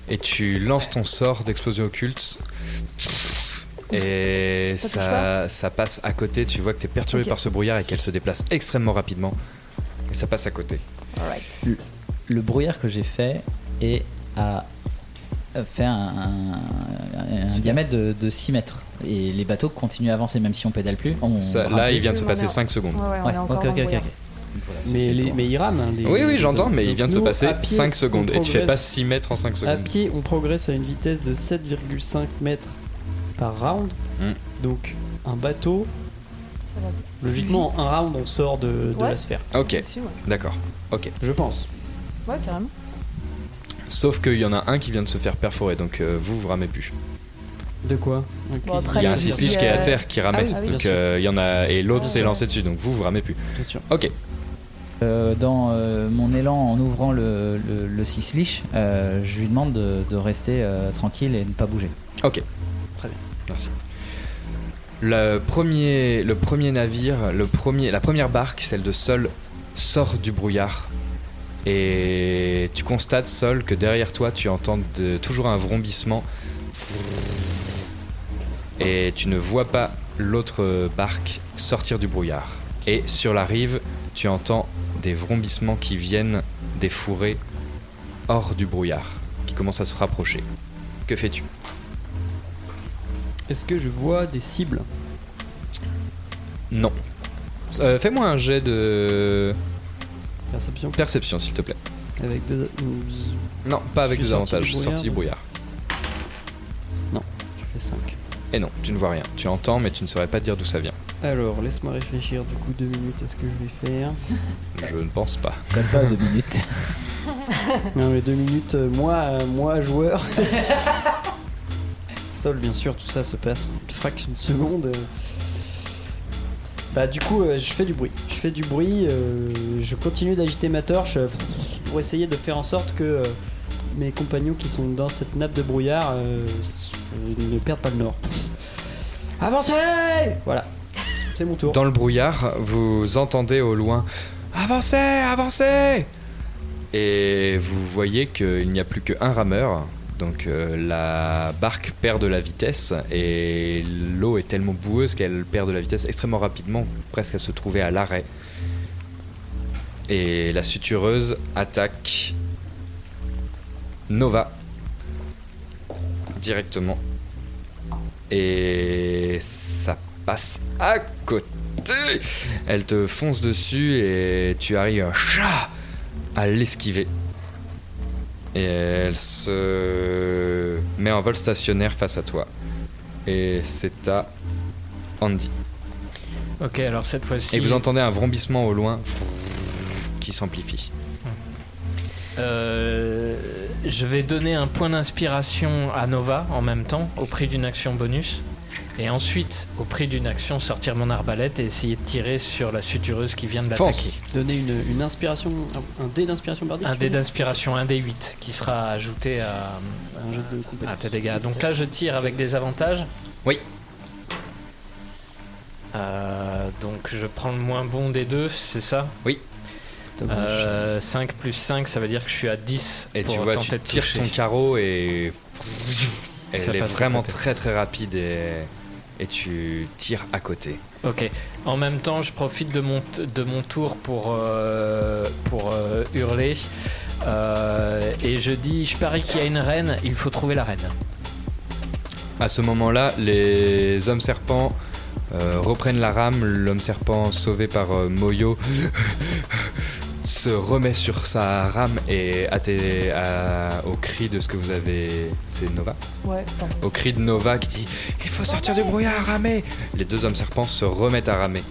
Et tu lances ton sort d'explosion occulte. Et Ça ça, pas ça passe à côté. Tu vois que tu es perturbé par ce brouillard et qu'elle se déplace extrêmement rapidement. Et ça passe à côté. Le, le brouillard que j'ai fait est à euh, fait un, un- un diamètre de, de 6 mètres et les bateaux continuent à avancer même si on pédale plus. On Ça- rame là, plus. il vient de se passer 5 secondes. Ouais, ouais, ok, ok, ok. Mais, les, mais ils rament. hein, les- Oui, oui, j'entends, mais il vient de se passer à pied, 5 secondes. on Et tu fais pas progresse- 6 mètres en 5 À secondes. pied, on progresse à une vitesse de 7,5 mètres par round. Hmm. Donc, un bateau, Ça va bien. logiquement, Vite. un round, on sort de, de Ouais. la sphère. Ok, Aussi, ouais. d'accord. Ok. Je pense. Ouais, carrément. Sauf qu'il y en a un qui vient de se faire perforer, donc euh, vous, vous ramez plus. De quoi Bon, après, il y a un il- qui est à euh, terre qui ramait, ah oui, ah donc sûr. euh, il y en a et l'autre Ah, s'est ouais. lancé dessus, donc vous, vous ramez plus. Bien sûr. Ok. Euh, dans euh, mon élan en ouvrant le, le, euh, je lui demande de, de rester euh, tranquille et de ne pas bouger. Ok. Le premier, navire, la première barque, celle de Sol, sort du brouillard. Et tu constates, Sol, que derrière toi, tu entends toujours un vrombissement. Et tu ne vois pas l'autre barque sortir du brouillard. Et sur la rive, tu entends des vrombissements qui viennent des fourrés hors du brouillard, qui commencent à se rapprocher. Que fais-tu? Est-ce que je vois des cibles? Non. Euh, Fais-moi un jet de Perception perception, s'il te plaît. Avec deux. Non, pas avec Je suis des avantages, du sorti du brouillard. Non, je fais 5. Et non, tu ne vois rien. Tu entends, mais tu ne saurais pas dire d'où ça vient. Alors, laisse-moi réfléchir du coup deux minutes à ce que je vais faire? Je ne pense pas. Comme ça, deux minutes. Non, mais deux minutes, euh, moi, euh, moi joueur. Bien sûr, tout ça se passe en une fraction de seconde. euh. Bah, du coup, euh, je fais du bruit. Je fais du bruit, euh, je continue d'agiter ma torche pour essayer de faire en sorte que mes compagnons qui sont dans cette nappe de brouillard ne perdent pas le nord. Avancez Voilà. C'est mon tour. Dans le brouillard, vous entendez au loin Avancez, avancez Et vous voyez qu'il n'y a plus qu'un rameur. Donc euh, la barque perd de la vitesse et l'eau est tellement boueuse qu'elle perd de la vitesse extrêmement rapidement, presque à se trouver à l'arrêt. Et la sutureuse attaque Nova directement. Et ça passe à côté. Elle te fonce dessus et tu arrives un chat à l'esquiver. Et elle se met en vol stationnaire face à toi. Et c'est à Andy. Ok, alors cette fois-ci. Et vous entendez un vrombissement au loin qui s'amplifie. Euh, je vais donner un point d'inspiration à Nova en même temps, au prix d'une action bonus. Et ensuite, au prix d'une action, sortir mon arbalète et essayer de tirer sur la sutureuse qui vient de l'attaquer. Donner une, une inspiration, un, un dé d'inspiration bardique Un dé d'inspiration, un dé 8, qui sera ajouté à, Un jet de compétence. à tes dégâts. Donc là, je tire avec des avantages. Oui. Euh, donc je prends le moins bon des deux, c'est ça? Oui. Euh, 5 plus 5, ça veut dire que je suis à 10. Et pour tu vois, tenter tu de tires ton carreau et. Elle Ça est vraiment très très rapide et. Et tu tires à côté. Ok. En même temps, je profite de mon, t- de mon tour pour, euh, pour euh, hurler. Euh, et je dis, je parie qu'il y a une reine, il faut trouver la reine. À ce moment-là, les hommes serpents reprennent la rame. L'homme serpent sauvé par Moyo se remet sur sa rame et à tes- à- au cri de ce que vous avez. C'est Nova Ouais, pardon. Au cri de Nova qui dit Il faut sortir du brouillard, ramer Les deux hommes serpents se remettent à ramer.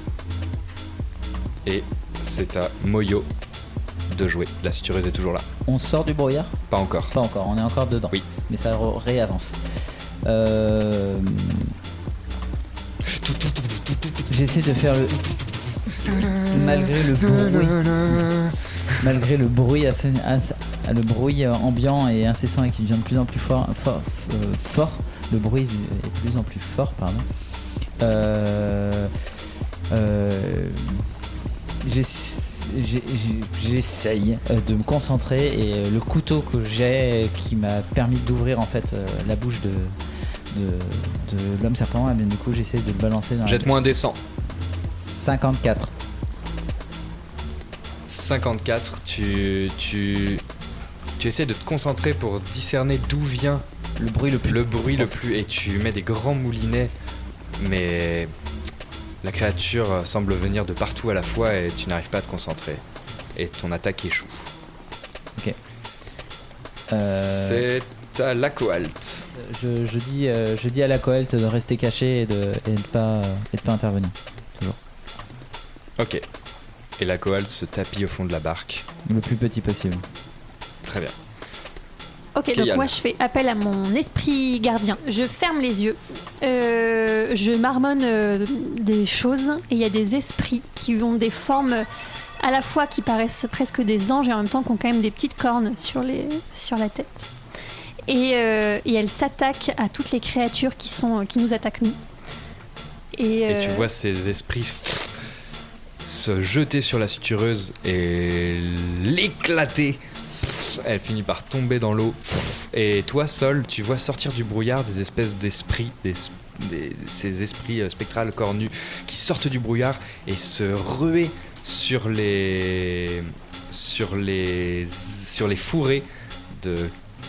Et c'est à Moyo de jouer. La sutureuse est toujours là. On sort du brouillard? Pas encore. Pas encore, on est encore dedans. Oui. Mais ça réavance. Euh... J'essaie de faire le. Malgré le bruit. Malgré le bruit, assez- assez- le bruit ambiant et incessant et qui devient de plus en plus fort, fort, euh, fort, le bruit est de plus en plus fort, pardon. Euh, euh, J'essaye de me concentrer et le couteau que j'ai qui m'a permis d'ouvrir en fait la bouche de, de, de l'homme serpent, eh bien, du coup j'essaie de le balancer dans la- Jette-moi un descend. 54. 54, tu, tu, tu essaies de te concentrer pour discerner d'où vient le bruit le plus. Le bruit le plus. Et tu mets des grands moulinets, mais la créature semble venir de partout à la fois et tu n'arrives pas à te concentrer. Et ton attaque échoue. Ok. Euh, C'est à la coalte. je, je dis, euh, je dis à la cohorte de rester caché et de et de pas, et de pas intervenir. Toujours. Ok. Et la coalte se tapit au fond de la barque. Le plus petit possible. Très bien. Ok, donc moi je fais appel à mon esprit gardien. Je ferme les yeux, euh, je marmonne euh, des choses et il y a des esprits qui ont des formes à la fois qui paraissent presque des anges et en même temps qui ont quand même des petites cornes sur, les, sur la tête. Et, euh, et elles s'attaquent à toutes les créatures qui, sont, qui nous attaquent nous. Et, Et tu vois ces esprits se jeter sur la sutureuse et l'éclater. Elle finit par tomber dans l'eau. Et toi, Sol, tu vois sortir du brouillard des espèces d'esprits, des, des- ces esprits euh, spectrales cornus qui sortent du brouillard et se ruer sur les sur les sur les fourrés de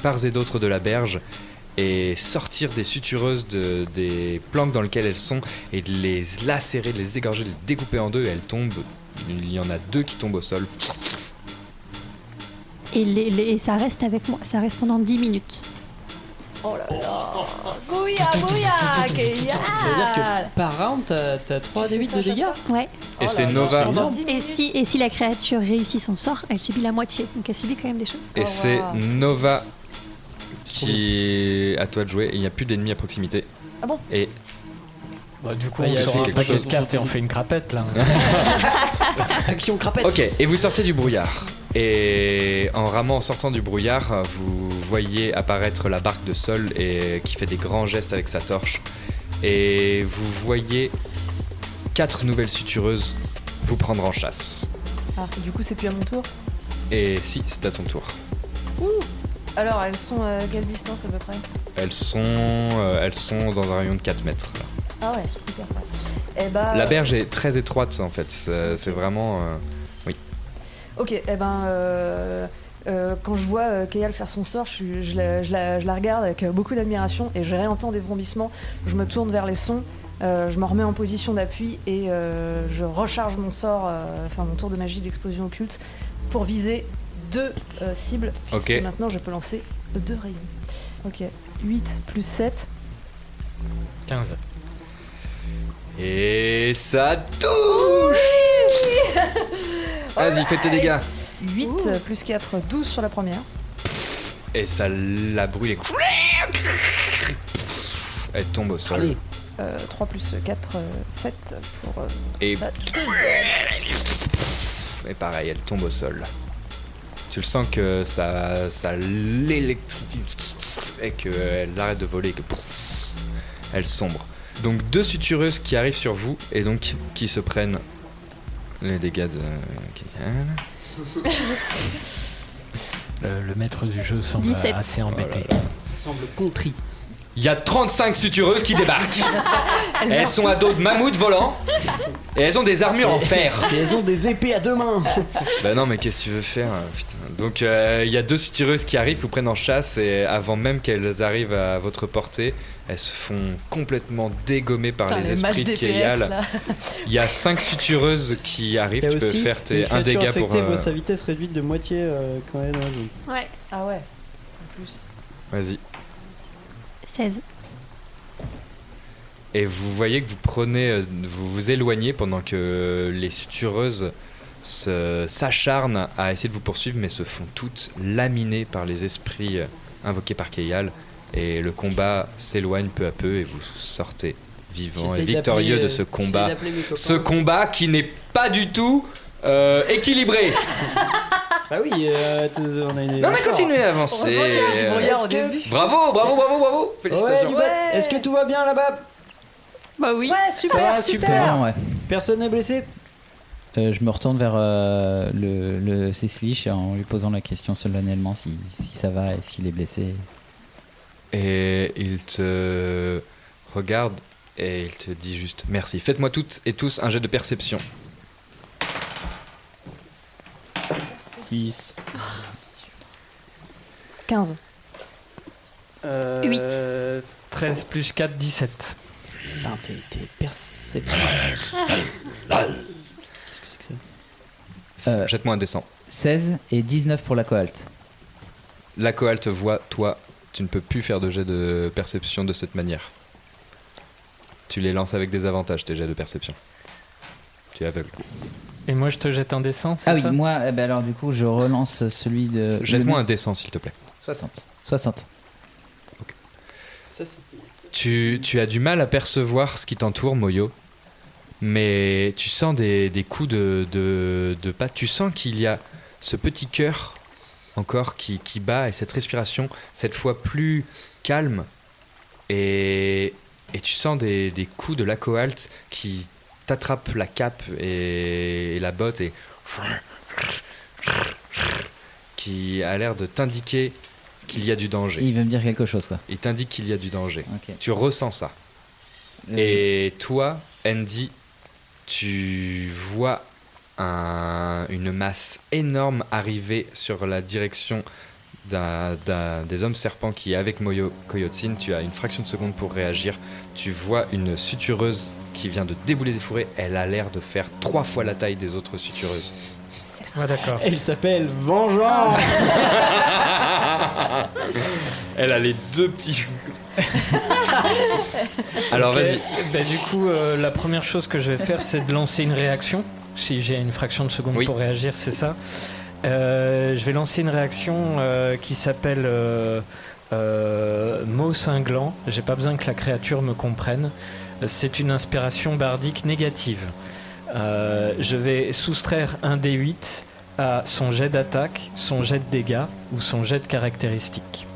parts et d'autres de la berge et sortir des sutureuses de, des planques dans lesquelles elles sont et de les lacérer, de les égorger, de les découper en deux et elles tombent. Il y en a deux qui tombent au sol. et, les- les- et ça reste avec moi, ça reste pendant 10 minutes. Oh là là Bouya, bouya Ça veut dire que par round, t'as t'as 3 d 8 de dégâts Ouais. Et c'est Nova. Et si, et si la créature réussit son sort, elle subit la moitié. Donc elle subit quand même des choses. Et c'est Nova qui est à toi de jouer. Il n'y a plus d'ennemis à proximité. Ah bon? Et Bah, du coup, y on a sort un quelque paquet chose. de cartes et on fait une crapette là. Action crapette Ok, et vous sortez du brouillard. Et en ramant, en sortant du brouillard, vous voyez apparaître la barque de Sol et qui fait des grands gestes avec sa torche. Et vous voyez quatre nouvelles sutureuses vous prendre en chasse. Ah, du coup, c'est plus à mon tour? Et si, c'est à ton tour. Ouh Alors, elles sont à quelle distance à peu près Elles sont, euh, elles sont dans un rayon de 4 mètres. là. Ah ouais, elles sont hyper près. Eh bah, La berge est très étroite en fait. C'est vraiment. euh, Oui. Ok, eh ben, euh, euh, quand je vois euh, Kayal faire son sort, je, la, je la- je la regarde avec euh, beaucoup d'admiration et je réentends des vrombissements. Je me tourne vers les sons, euh, je me remets en position d'appui et euh, je recharge mon sort, euh, enfin mon tour de magie d'explosion occulte pour viser deux euh, cibles. Ok. puisque Maintenant, je peux lancer deux rayons. Ok, 8 plus 7. 15. Et ça touche Vas-y, fais tes dégâts. 8 plus 4, 12 sur la première. Et ça la brûle et. Elle tombe au sol. Euh, 3 plus 4, 7 pour. euh, Et. Et pareil, elle tombe au sol. Tu le sens que ça, ça l'électrifie et qu'elle arrête de voler et que elle sombre. Donc deux sutureuses qui arrivent sur vous et donc qui se prennent les dégâts de. Le, le maître du jeu semble 17. assez embêté. semble contrit. Il y a 35 sutureuses qui débarquent. Elle elles sont à dos de mammouth volant et elles ont des armures en fer. Et elles ont des épées à deux mains Bah non, mais qu'est-ce que tu veux faire hein, putain. Donc euh, il y a deux sutureuses qui arrivent, vous prennent en chasse et avant même qu'elles arrivent à votre portée, elles se font complètement dégommer par Putain, les esprits de Keyal. Il y a cinq sutureuses qui arrivent, tu peux faire tes un dégât pour. euh, sa vitesse réduite de moitié euh, quand elle est dans la zone. Ouais. Ah ouais, en plus. Vas-y. 16. Et vous voyez que vous prenez, euh, vous vous éloignez pendant que les sutureuses se- s'acharnent à essayer de vous poursuivre, mais se font toutes laminer par les esprits euh, invoqués par Keyal. Et le combat s'éloigne peu à peu et vous sortez vivant et victorieux de ce euh, combat. mes copains. Ce combat qui n'est pas du tout euh, équilibré. Bah oui, euh, on a une. Non mais continuez à avancer. Est-ce que-. Bravo, bravo, bravo, bravo. Félicitations. Ouais, Est-ce que tout va bien là-bas? Bah oui. Ouais, super, Ça va, super. super. Bon, ouais. Personne n'est blessé? Euh, je me retourne vers euh, le, le Cécilich en lui posant la question solennellement si, si ça va et s'il est blessé. Et il te regarde et il te dit juste merci. Faites-moi toutes et tous un jet de perception. 6. 15. Euh... 13 plus 4, 17. Putain, t'es t'es perceptif. Qu'est-ce que c'est que ça? Euh, Jette-moi un descend. 16 et 19 pour la cohalte. La Coal te voit, toi, tu ne peux plus faire de jet de perception de cette manière. Tu les lances avec des avantages, tes jets de perception. Aveugle. Et moi, je te jette un dessin, c'est Ah oui, ça moi, eh ben alors du coup, je relance celui de. Jette-moi un descend, s'il te plaît. 60. 60. Tu, tu as du mal à percevoir ce qui t'entoure, Moyo. Mais tu sens des, des coups de, de, de pas. Tu sens qu'il y a ce petit cœur encore qui, qui bat et cette respiration, cette fois plus calme. Et, et tu sens des, des coups de l'acoalt qui t'attrapent la cape et, et la botte et qui a l'air de t'indiquer qu'il y a du danger. Il veut me dire quelque chose, quoi. Il t'indique qu'il y a du danger. Tu ressens ça. Euh, Et toi, Andy, tu vois un- une masse énorme arriver sur la direction d'un- des hommes serpents qui est avec Moyo Koyotsin. Tu as une fraction de seconde pour réagir. Tu vois une sutureuse qui vient de débouler des fourrés. Elle a l'air de faire trois fois la taille des autres sutureuses. Ouais, d'accord. Elle s'appelle Vengeance Elle a les deux petits. Alors, vas-y. Bah, du coup, euh, la première chose que je vais faire, c'est de lancer une réaction. Si j'ai une fraction de seconde Oui. pour réagir, c'est ça. Euh, je vais lancer une réaction euh, qui s'appelle euh, euh, mot cinglant. J'ai pas besoin que la créature me comprenne. C'est une inspiration bardique négative. Je vais soustraire un D8 à son jet d'attaque, son jet de dégâts ou son jet de caractéristiques.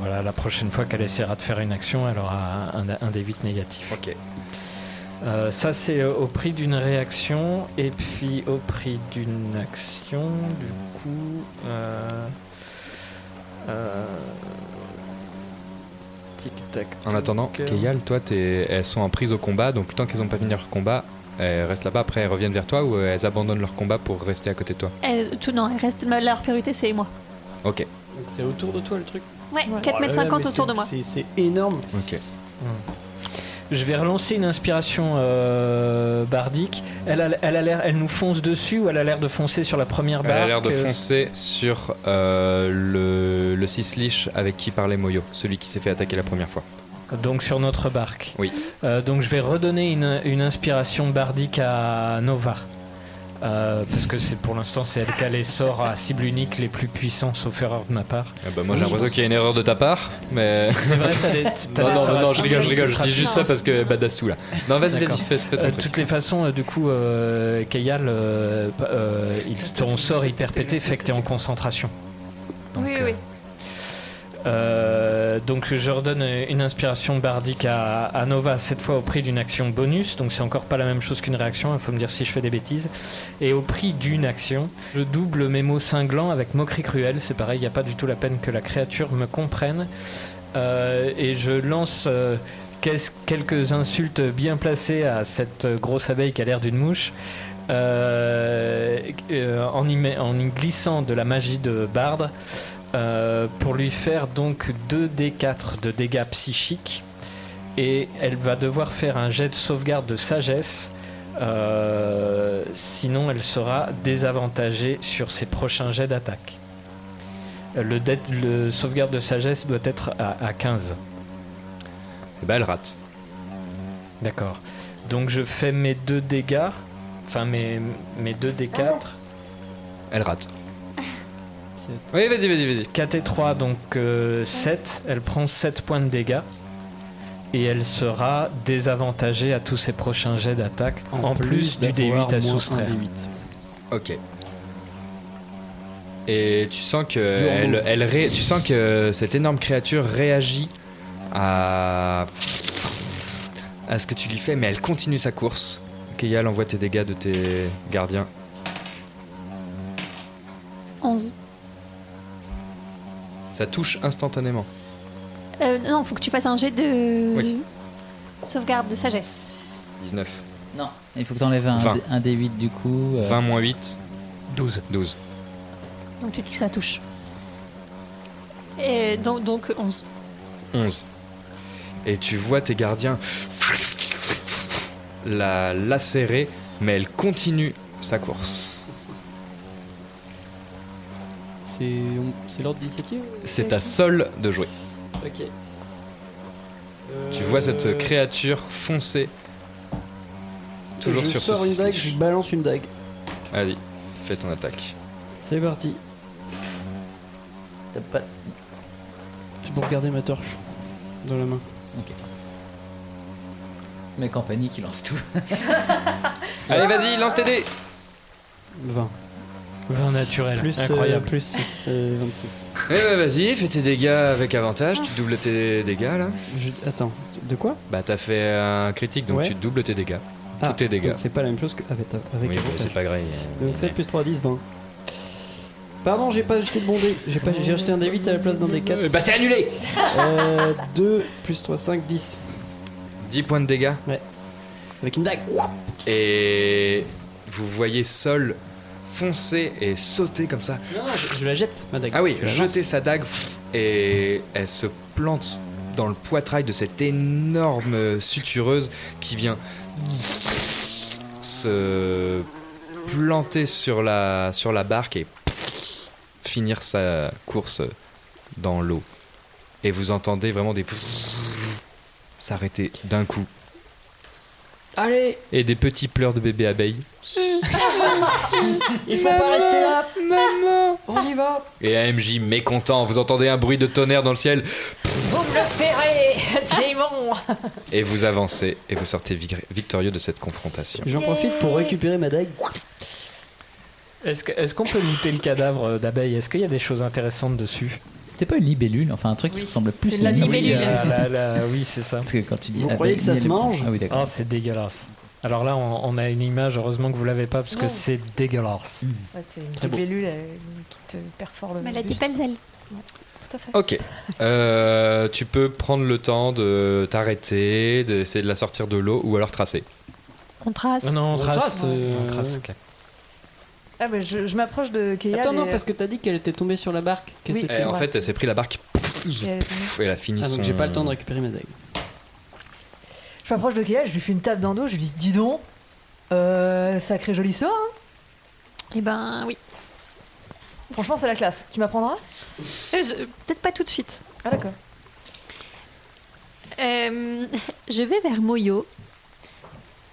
Voilà, la prochaine fois qu'elle essaiera de faire une action, elle aura un, un D8 négatif. Ok. Euh, ça, c'est euh, au prix d'une réaction, et puis au prix d'une action, du coup. Euh, euh, tic tac. En attendant. Keyal, toi, t'es- elles sont en prise au combat, donc tant qu'elles n'ont pas fini leur combat, elles restent là-bas, après elles reviennent vers toi ou elles abandonnent leur combat pour rester à côté de toi? Tout, non, elle reste, leur priorité, c'est moi. Ok. Donc c'est autour de toi le truc? Ouais, Oh 4 là mètres là, 50 mais autour de moi. C'est c'est énorme. Ok. Je vais relancer une inspiration euh, bardique. Elle a, elle a l'air, elle nous fonce dessus ou elle a l'air de foncer sur la première Elle barre a l'air de foncer sur euh, le, le Sislich avec qui parlait Moyo, celui qui s'est fait attaquer la première fois. Donc sur notre barque. Oui. Euh, donc je vais redonner une, une inspiration bardique à Nova. Euh, parce que c'est pour l'instant c'est elle qui a les sorts à cible unique les plus puissants sauf erreur de ma part. Ah bah moi j'ai l'impression qu'il y a une erreur de ta part, mais. C'est vrai, t'as des- t'as non, des non, sorts non, je rigole, je rigole, je dis juste ça parce que badass tout là. Non, vas-y, fais, fais ton Euh, truc. toutes les façons, euh, du coup, Kayal, ton sort hyper pété fait que t'es en concentration. oui, oui. Euh, donc je redonne une inspiration bardique à, Nova, cette fois au prix d'une action bonus, donc c'est encore pas la même chose qu'une réaction, il faut me dire si je fais des bêtises. Et au prix d'une action, je double mes mots cinglants avec moquerie cruelle, c'est pareil, il n'y a pas du tout la peine que la créature me comprenne. Euh, et je lance euh, quelques insultes bien placées à cette grosse abeille qui a l'air d'une mouche. euh, en, y en y glissant de la magie de Bard euh, pour lui faire donc 2 D4 de dégâts psychiques et elle va devoir faire un jet de sauvegarde de sagesse euh, sinon elle sera désavantagée sur ses prochains jets d'attaque. Euh, Le, sauvegarde de sagesse doit être à, à 15. Et bah elle rate. D'accord. Donc je fais mes 2 dégâts, enfin mes, mes 2 D4. Elle rate. Oui, vas-y, vas-y, vas-y. 4 et 3, donc 7. Elle prend 7 points de dégâts. Et elle sera désavantagée à tous ses prochains jets d'attaque, en, plus, du d'avoir D8 à moins un soustraire. D8. Ok. Et tu sens que Lourd, elle, lourd. elle ré- tu sens que cette énorme créature réagit à à ce que tu lui fais, mais elle continue sa course. Keyal envoie tes dégâts de tes gardiens. 11. Ça touche instantanément. Euh, non, faut que tu fasses un jet de Oui. sauvegarde de sagesse. 19. Non, il faut que tu enlèves un, 20. D- un D8 du coup. euh, 20 moins 8. 12. 12. Donc tu, tu- ça touche. Et donc, donc 11. 11. Et tu vois tes gardiens la lacérer, mais elle continue sa course. C'est on- c'est l'ordre d'initiative C'est à Sol de jouer. Ok. Tu vois cette créature foncer toujours je sur ce sors une dague, je balance une dague. Allez, fais ton attaque. C'est parti. T'as pas. C'est pour garder ma torche dans la main. Ok. Mec en panique, il lance tout. Allez, vas-y, lance tes dés 20. 20 naturel, Plus, euh, incroyable. plus 6, euh, 26. Eh bah vas-y, fais tes dégâts avec avantage, tu doubles tes dégâts là. Je- Attends, de quoi? Bah t'as fait un critique donc Ouais. tu doubles tes dégâts. Ah, Tous tes dégâts. donc C'est pas la même chose qu'avec avec Oui, mais avantage. c'est pas grave. Donc 7 plus 3, 10, 20. Pardon, j'ai pas acheté de bon dé. J'ai pas- j'ai acheté un D8 à la place d'un D4. Bah c'est annulé Euh, 2 plus 3, 5, 10. 10 points de dégâts. Ouais. Avec une dague. Et vous voyez Sol foncer et sauter comme ça. Non, je, je la jette, ma dague. Ah oui, Je jeter sa dague et elle se plante dans le poitrail de cette énorme sutureuse qui vient se planter sur la, sur la barque et finir sa course dans l'eau. Et vous entendez vraiment des s'arrêter d'un coup. Allez Et des petits pleurs de bébé abeille. Il faut pas rester là Maman On y va Et AMJ mécontent, vous entendez un bruit de tonnerre dans le ciel? Vous me le ferez, démon Et vous avancez et vous sortez victorieux de cette confrontation. J'en profite pour récupérer ma dague. Est-ce que- est-ce qu'on peut looter le cadavre d'abeille? Est-ce qu'il y a des choses intéressantes dessus? C'était pas une libellule, enfin un truc qui ressemble plus c'est à une libellule. libellule. Ah, la- la- oui, c'est ça. Parce que quand tu dis Vous abeille, croyez que ça se mange? Ah oui, d'accord. Ah, c'est dégueulasse. Alors là, on, on a une image, heureusement que vous l'avez pas, parce que c'est dégueulasse. Ouais, c'est une libellule euh, qui te perfore le Mais elle a des belles ailes. Ouais, Tout à fait. Ok. Euh, tu peux prendre le temps de t'arrêter, d'essayer de la sortir de l'eau ou alors tracer. On trace. Ah non, on On trace. trace, euh, On trace, ok. Ah, bah, je, je m'approche de Keia. Attends, non, et- parce que t'as dit qu'elle était tombée sur la barque. Qu'est-ce Oui, c'est en fait, elle s'est pris la barque Et elle a fini Ah, son. donc j'ai pas le temps de récupérer ma dague. Je m'approche de Keia, je lui fais une tape dans le dos, je lui dis Dis donc, euh, sacré joli sort. hein. Eh ben oui. Franchement, c'est la classe. Tu m'apprendras? Euh, je- Peut-être pas tout de suite. Ah, d'accord. Euh, je vais vers Moyo.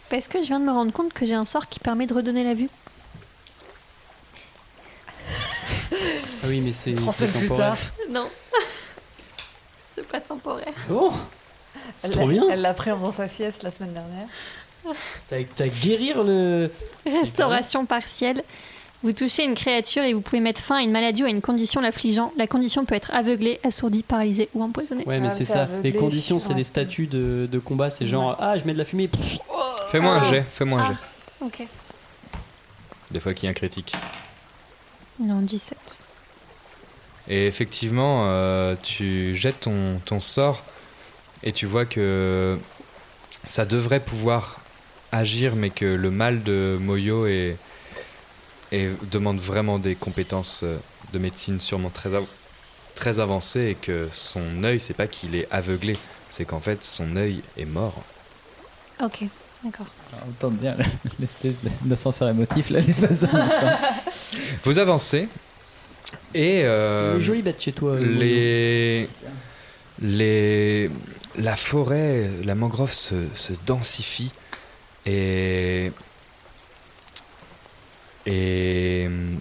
Parce que je viens de me rendre compte que j'ai un sort qui permet de redonner la vue. Ah oui, mais c'est temporaire. tard. Non. C'est pas temporaire. Bon, c'est trop l'a- bien. Elle l'a pris en faisant sa fieste la semaine dernière. T'as guérir le. Restauration partielle. Vous touchez une créature et vous pouvez mettre fin à une maladie ou à une condition l'affligeant. La condition peut être aveuglée, assourdie, paralysée ou empoisonnée. Ouais, mais Ah, c'est ça. aveuglé, Les conditions, c'est ouais. des statuts de, de combat. C'est genre, ah, je mets de la fumée. Fais-moi un Ah. jet, fais-moi un Ah. jet. Ok. Des fois qu'il y a un critique. Non, 17. Et effectivement, euh, tu jettes ton, ton sort et tu vois que ça devrait pouvoir agir, mais que le mal de Moyo est, est- demande vraiment des compétences euh, de médecine sûrement très, av- très avancées et que son œil, c'est pas qu'il est aveuglé, c'est qu'en fait son œil est mort. Ok, d'accord. On tente bien l'espèce d'ascenseur émotif là, l'espace. Vous avancez et euh, jolie bête chez toi. euh, les, les, la forêt, la mangrove se, se densifie et, et hum,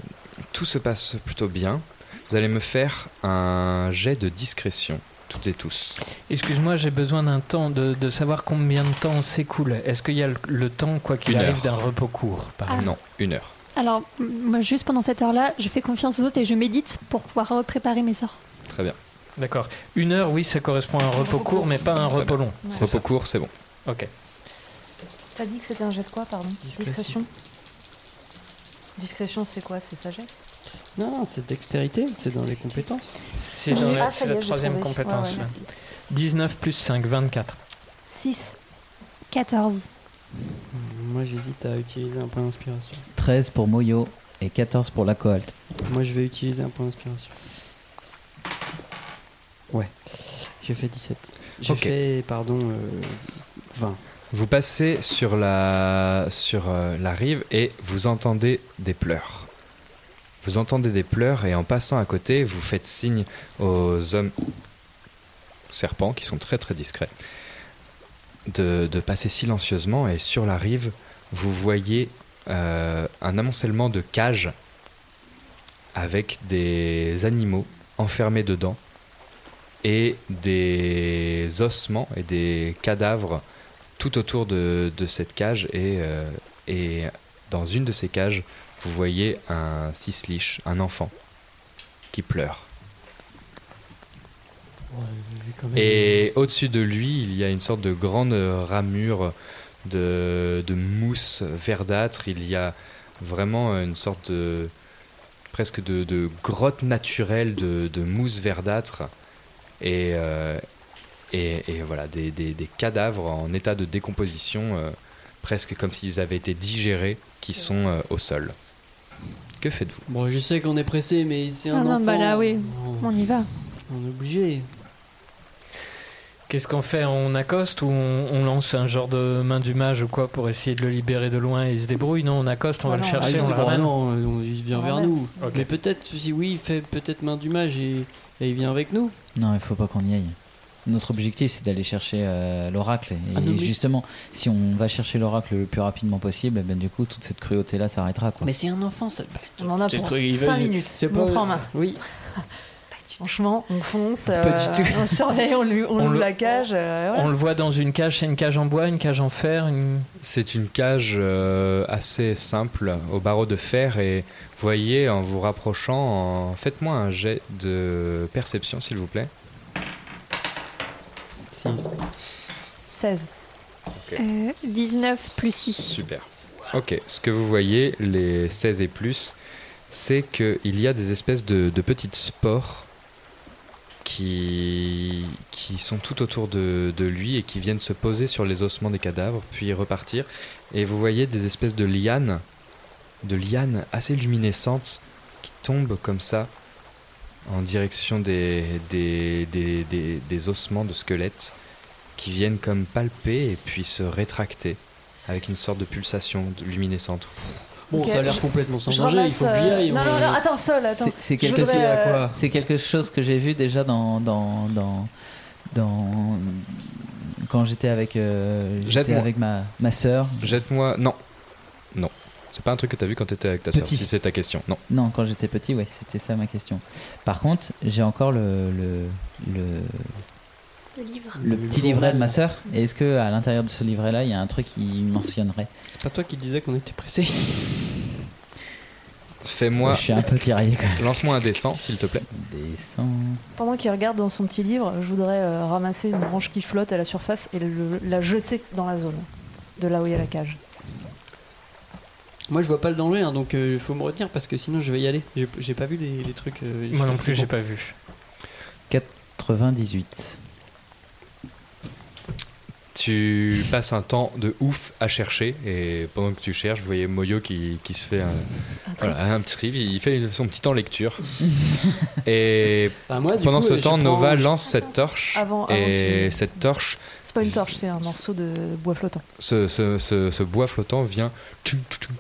tout se passe plutôt bien. Vous allez me faire un jet de discrétion, toutes et tous. Excuse-moi, j'ai besoin d'un temps, de, de savoir combien de temps s'écoule. Est-ce qu'il y a le, le temps, quoi qu'il arrive, d'un repos court par Ah. exemple? Non, une heure. Alors, moi, juste pendant cette heure-là, je fais confiance aux autres et je médite pour pouvoir repréparer mes sorts. Très bien. D'accord. Une heure, oui, ça correspond à un repos court, mais pas à un repos bien. long. Ouais. C'est ça. Repos court, c'est bon. Ok. T'as dit que c'était un jet de quoi, pardon Discrétion. Discrétion. Discrétion, c'est quoi C'est sagesse Non, non, c'est dextérité. C'est dans les compétences. C'est dans la, Ah, c'est la est, troisième compétence. Ouais, ouais, là. merci. 19 plus 5, 24. 6. 14. Moi, j'hésite à utiliser un point d'inspiration. 13 pour Moyo et 14 pour la cohalte. Moi, je vais utiliser un point d'inspiration. Ouais. J'ai fait 17. J'ai fait, pardon, euh, 20. Vous passez sur la, sur euh, la rive et vous entendez des pleurs. Vous entendez des pleurs et en passant à côté, vous faites signe aux hommes serpents qui sont très très discrets de, de passer silencieusement et sur la rive, vous voyez euh, un amoncellement de cages avec des animaux enfermés dedans et des ossements et des cadavres tout autour de, de cette cage et, euh, et dans une de ces cages, vous voyez un cisliche, un enfant, qui pleure. Et au-dessus de lui, il y a une sorte de grande ramure de, de mousse verdâtre. Il y a vraiment une sorte de presque de, de grotte naturelle de, de mousse verdâtre et, euh, et, et voilà des, des- des cadavres en état de décomposition, euh, presque comme s'ils avaient été digérés, qui sont euh, au sol. Que faites-vous? Bon, je sais qu'on est pressé, mais c'est un Ah non, enfant. bah là, oui, On- on y va. On est obligé. Qu'est-ce qu'on fait? On accoste ou on, on lance un genre de main du mage ou quoi pour essayer de le libérer de loin et il se débrouille? Non, on accoste, on va le chercher, Ah, on le non, ramène. non, on- il vient vers nous. Mais peut-être, si oui, il fait peut-être main du mage et, et il vient avec nous. Non, il faut pas qu'on y aille. Notre objectif, c'est d'aller chercher euh, l'oracle. Et Ah non, justement, si on va chercher l'oracle le plus rapidement possible, eh ben, du coup, toute cette cruauté-là s'arrêtera. Quoi. Mais c'est un enfant, ça. On en a C'est pour quoi, il 5 veut- minutes. c'est pas- Montre en main. Oui. Franchement, on fonce, Pas euh, du tout. on surveille, on, lui, on, On ouvre le- la cage. euh. On le voit dans une cage, c'est une cage en bois, une cage en fer, une... C'est une cage euh, assez simple au barreau de fer et voyez en vous rapprochant, en... faites-moi un jet de perception s'il vous plaît. 16. Euh, 19 plus 6. Super. Ok, ce que vous voyez, les 16 et plus, c'est qu'il y a des espèces de, de petites spores qui, qui sont tout autour de, de lui et qui viennent se poser sur les ossements des cadavres, puis repartir. Et vous voyez des espèces de lianes, de lianes assez luminescentes qui tombent comme ça en direction des, des, des, des- des ossements de squelettes qui viennent comme palper et puis se rétracter avec une sorte de pulsation luminescente. Bon, ça a l'air complètement sans je danger, il faut que j'y aille. Non, on- non, non, attends, seul, attends. C'est- quelque, euh, c'est quelque chose que j'ai vu déjà dans, dans, dans, dans- quand j'étais avec, euh, j'étais avec ma, ma soeur. Jette-moi. Non. Non. C'est pas un truc que t'as vu quand t'étais avec ta Petit. si c'est ta question. Non. Non, quand j'étais petit, ouais, c'était ça ma question. Par contre, j'ai encore le, le, le, Le livre. le petit livret de ma sœur. Et est-ce que à l'intérieur de ce livret-là, il y a un truc qui mentionnerait C'est pas toi qui disais qu'on était pressé. Fais-moi. Je suis un peu tiraillé quand même. Lance-moi un dessin, s'il te plaît. Pendant qu'il regarde dans son petit livre, je voudrais euh, ramasser une branche qui flotte à la surface et le- la jeter dans la zone, de là où il y a la cage. Moi, je vois pas le danger, hein, donc il faut me retenir parce que sinon je vais y aller. J'ai pas vu les, les trucs. euh, Moi non plus, j'ai pas vu. 98. Tu passes un temps de ouf à chercher et pendant que tu cherches, vous voyez Moyo qui, qui se fait un, voilà, un petit trip, il fait son petit temps lecture. et Bah, moi, pendant coup, ce temps, Nova lance cette torche Avant- avant et tu- cette torche C'est pas une torche, c'est un morceau de bois flottant. ce, ce- ce- ce bois flottant vient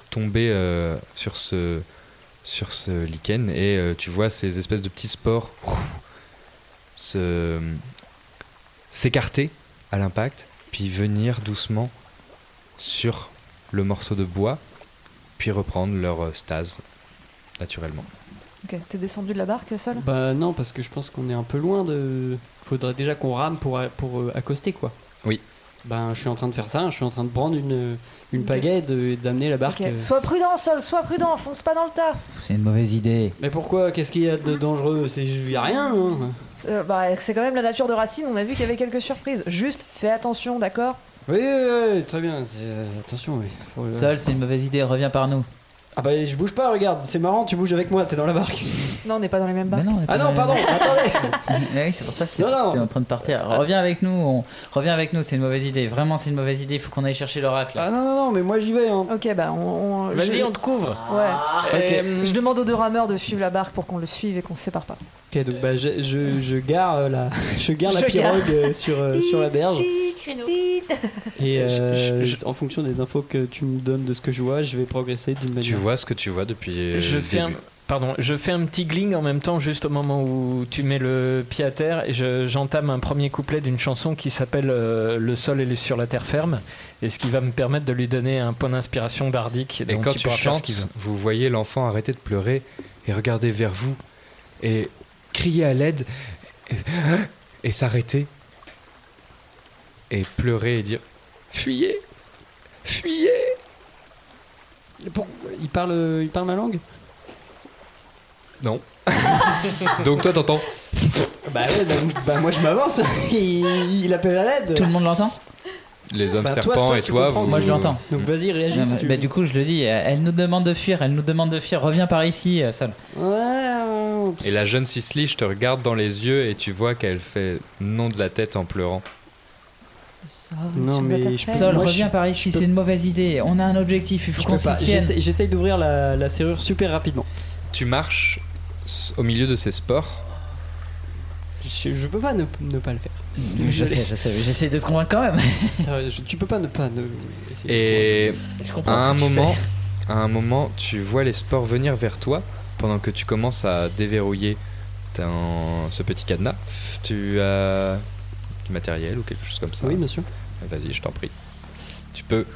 tomber euh, sur ce sur ce lichen et euh, tu vois ces espèces de petits spores se s'écarter à l'impact puis venir doucement sur le morceau de bois puis reprendre leur euh, stase naturellement. Ok, t'es descendu de la barque seul? Bah non, parce que je pense qu'on est un peu loin de. Faudrait déjà qu'on rame pour, pour euh, accoster quoi. Oui. Ben je suis en train de faire ça, je suis en train de prendre une, une pagaie et d'amener la barque. Euh. Sois prudent, Sol, sois prudent, fonce pas dans le tas. C'est une mauvaise idée. Mais pourquoi? Qu'est-ce qu'il y a de dangereux? C'est y a rien. hein. C'est euh, bah, c'est quand même la nature de Racine, on a vu qu'il y avait quelques surprises. Juste, fais attention, d'accord? Oui, oui, oui, très bien. c'est, euh, attention, oui. Faut, Seul, c'est une mauvaise idée. Reviens par nous. Ah bah je bouge pas, regarde, c'est marrant, tu bouges avec moi, t'es dans la barque. Non, on n'est pas dans les mêmes barques. Ah non, pardon, attendez oui, c'est pour ça que c'est Non, non. c'est en train de partir. Reviens avec nous. On... Reviens avec nous. C'est une mauvaise idée. Vraiment, c'est une mauvaise idée. Il faut qu'on aille chercher l'oracle. Ah non, non, non, mais moi j'y vais. Hein. Ok, bah on. on- Vas-y, je- on te couvre. Ouais. Ok. Euh, Je demande aux deux rameurs de suivre la barque pour qu'on le suive et qu'on se sépare pas. Ok, donc bah, je, je, je gare euh, la, je gare la Je gare. pirogue euh, sur, euh, sur la berge. Et euh, Je- je- en fonction des infos que tu me donnes de ce que je vois, je vais progresser d'une manière. Vois ce que tu vois depuis euh, Je le fais un, pardon, je fais un petit gling en même temps, juste au moment où tu mets le pied à terre, et je- j'entame un premier couplet d'une chanson qui s'appelle euh, Le sol est sur la terre ferme, et ce qui va me permettre de lui donner un point d'inspiration bardique. Et quand il tu chantes, vous voyez l'enfant arrêter de pleurer et regarder vers vous et crier à l'aide et, et s'arrêter et pleurer et dire Fuyez Fuyez Pour- il, parle, il parle ma langue? Non. Donc toi t'entends? Bah ouais, bah, bah moi je m'avance. il, il appelle à l'aide. Tout le monde l'entend? Les hommes Bah, serpents toi, et toi, vous. Moi je l'entends. Donc vas-y, réagis Non, si mais- tu bah, du coup, je le dis, euh, elle nous demande de fuir, elle nous demande de fuir. Reviens par ici, euh, Sol. Ouais. Et la jeune Cicely, je te regarde dans les yeux et tu vois qu'elle fait non de la tête en pleurant. Non, mais je Sol, moi, je- reviens par ici, je peux- c'est une mauvaise idée. On a un objectif, il faut Je qu'on s'y tienne. J'essaie j'essaye d'ouvrir la, la serrure super rapidement. Tu marches au milieu de ces sports. Je, je peux pas ne, ne pas le faire. Je sais, je sais, j'essaie de te convaincre quand même. Je- tu peux pas ne pas ne. Et Je comprends à un moment, à un moment, tu vois les sports venir vers toi pendant que tu commences à déverrouiller ton- ce petit cadenas. Tu as du matériel ou quelque chose comme ça Oui, bien sûr. Vas-y, je t'en prie. Tu peux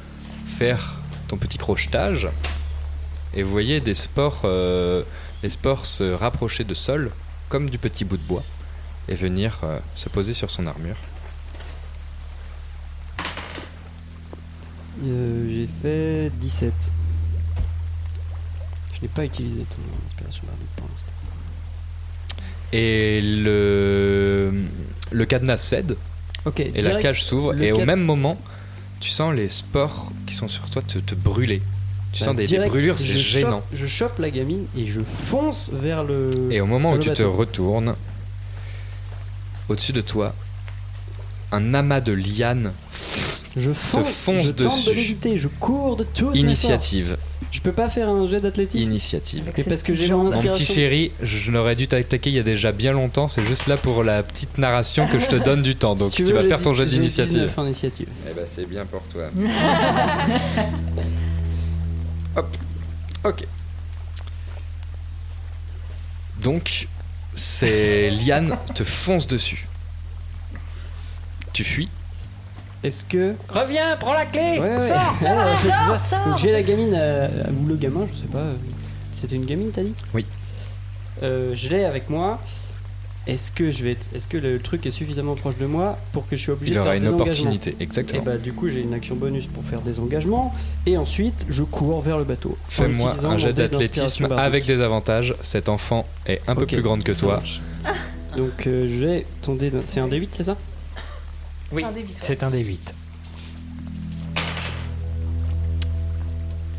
faire ton petit crochetage et vous voyez des spores, euh, les se rapprocher de sol comme du petit bout de bois et venir euh, se poser sur son armure. Euh, J'ai fait 17. Je n'ai pas utilisé ton inspiration bardique pour l'instant. Et le, le cadenas cède. Et la cage s'ouvre. Et au même moment, tu sens les spores qui sont sur toi te, te brûler. Tu Bah, sens des, brûlures, c'est gênant. chope- je chope la gamine et je fonce vers le. Et au moment où tu te retournes, au-dessus de toi, un amas de lianes Je te fonce, tente de dessus. l'éviter, je cours de toute Initiative. Je peux pas faire un jet d'athlétisme Initiative. Mais parce que j'ai mon Mon inspiration. petit chéri, je n'aurais dû t'attaquer il y a déjà bien longtemps. C'est juste là pour la petite narration que je te donne du temps. Donc Si tu, veux, vas j'ai faire ton dix- jet j'ai d'initiative. 19 en initiative. Eh ben c'est bien pour toi. Hop. Ok. Donc, ces lianes te foncent dessus. Tu fuis. Est-ce que. Reviens, prends la clé Ouais, ouais. Sors, Ouais, sors, sors, ça. sors. Donc j'ai la gamine, euh, ou le gamin, je sais pas. C'était une gamine, t'as dit? Oui. Euh, je l'ai avec moi. Est-ce que je vais être- est-ce que le truc est suffisamment proche de moi pour que je sois obligé Il de aura faire une des opportunité, engagements exactement. Et bah du coup j'ai une action bonus pour faire des engagements et ensuite je cours vers le bateau. Fais-moi un jet d'athlétisme avec des avantages. Cet enfant est un peu plus grande que ça toi. marche. Donc euh, j'ai ton dé, c'est un D8 c'est ça? Oui, c'est un des 8.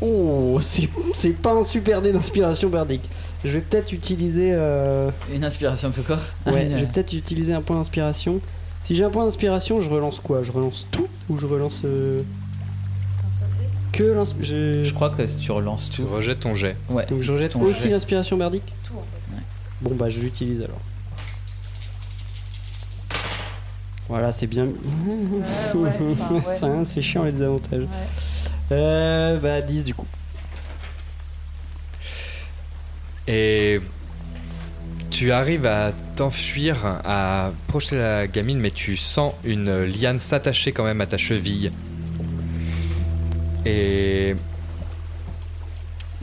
Oh, c'est c'est pas un super dé d'inspiration bardique. Je vais peut-être utiliser. euh, Une inspiration tout corps Ouais, Une- je vais peut-être utiliser un point d'inspiration. Si j'ai un point d'inspiration, je relance quoi? Je relance tout ou je relance. euh, Que l'inspiration. Je crois que si tu relances Tu tout. rejettes ton jet. Ouais, Donc je rejette aussi l'inspiration bardique Tout en fait. Ouais. Bon bah je l'utilise alors. Voilà, c'est bien. ouais, enfin, ouais. Ça, c'est chiant les désavantages. Ouais. Euh, bah 10 du coup. Et tu arrives à t'enfuir, à projeter la gamine, mais tu sens une liane s'attacher quand même à ta cheville. Et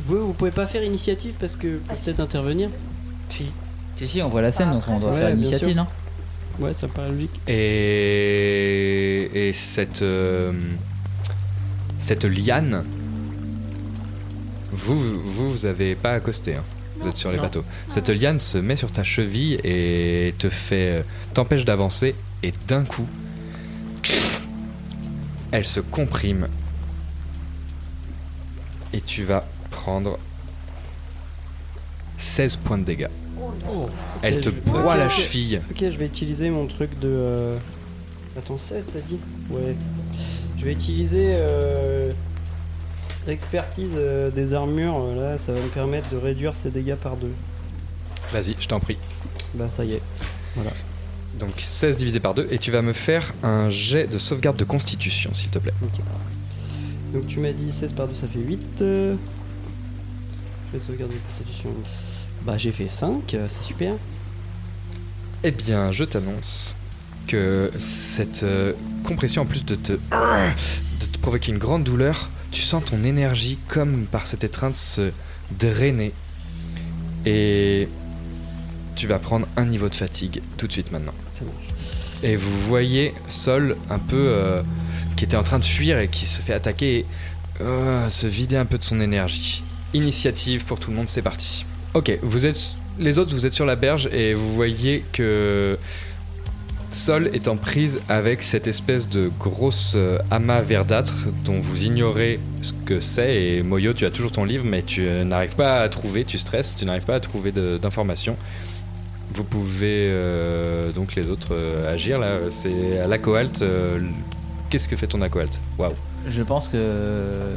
Vous, vous pouvez pas faire initiative parce que Ah, peut-être intervenir Si. Si, si, on voit la scène, donc on doit Ouais, faire l'initiative, sûr. non? Ouais, ça me paraît logique. et, et cette euh, cette liane, vous vous vous avez pas accosté. hein. Vous êtes sur les Non. bateaux. Cette liane se met sur ta cheville et te fait euh, t'empêche d'avancer et d'un coup, elle se comprime et tu vas prendre 16 points de dégâts. Elle Ok, te je- broie la cheville. Ok, je vais utiliser mon truc de. euh, Attends, 16 t'as dit Ouais. Je vais utiliser. Euh... L'expertise euh, des armures, euh, là, ça va me permettre de réduire ces dégâts par deux. Vas-y, je t'en prie. Bah, ça y est. Voilà. Donc 16 divisé par 2 et tu vas me faire un jet de sauvegarde de constitution s'il te plaît. Ok. Donc, tu m'as dit 16 par 2, ça fait 8. Euh... Je vais sauvegarder la constitution. Bah, j'ai fait 5, euh, c'est super. Eh bien, je t'annonce que cette euh, compression, en plus de te, de te provoquer une grande douleur, tu sens ton énergie comme par cette étreinte se drainer. Et tu vas prendre un niveau de fatigue tout de suite maintenant. Et vous voyez Sol un peu euh, qui était en train de fuir et qui se fait attaquer et euh, se vider un peu de son énergie. Initiative pour tout le monde, c'est parti. Ok, vous êtes les autres, vous êtes sur la berge et vous voyez que Sol est en prise avec cette espèce de grosse euh, amas verdâtre dont vous ignorez ce que c'est. Et Moyo, tu as toujours ton livre, mais tu euh, n'arrives pas à trouver, tu stresses, tu n'arrives pas à trouver d'informations. Vous pouvez euh, donc les autres agir là. C'est à la coalte. euh, Qu'est-ce que fait ton acoalte? Waouh. Je pense que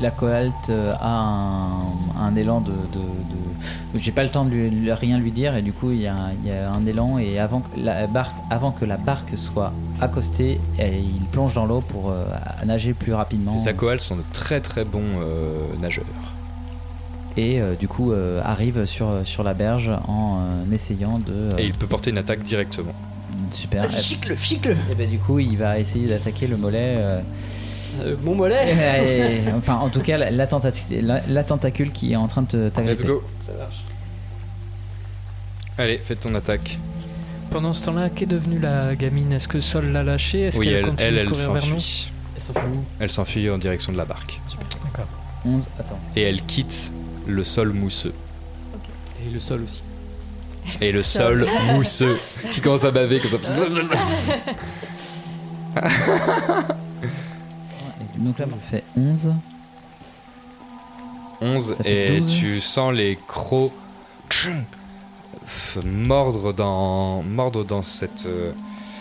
la coalte euh, a un, un élan de. de- de- J'ai pas le temps de lui- rien lui dire et du coup il y, a un- il y a un élan et avant que la barque, avant que la barque soit accostée, elle- il plonge dans l'eau pour euh, nager plus rapidement. Les acoaltes sont de très très bons euh, nageurs. Et euh, du coup euh, arrive sur, sur la berge en euh, essayant de. euh, Et il peut porter une attaque directement. Super. Vas-y, chicle-le, chicle Et ben du coup, il va essayer d'attaquer le mollet. Euh, mon mollet et- Enfin, en tout cas, la, la tentacule, la, la tentacule qui est en train de te- t'agripper. Let's go. Ça marche. Allez, fais ton attaque. Pendant ce temps-là, qu'est devenue la gamine? Est-ce que Sol l'a lâchée? Est-ce Oui, qu'elle elle, continue elle, de elle courir vers nous? S'enfuit. Elle s'enfuit où? Elle s'enfuit en direction de la barque. D'accord. 11, attends. Et elle quitte le sol mousseux. Et le sol aussi. Et le sol mousseux qui commence à baver comme ça. Donc là, je fais 11. 11 Ça fait et 12. tu sens les crocs mordre dans mordre dans cette euh,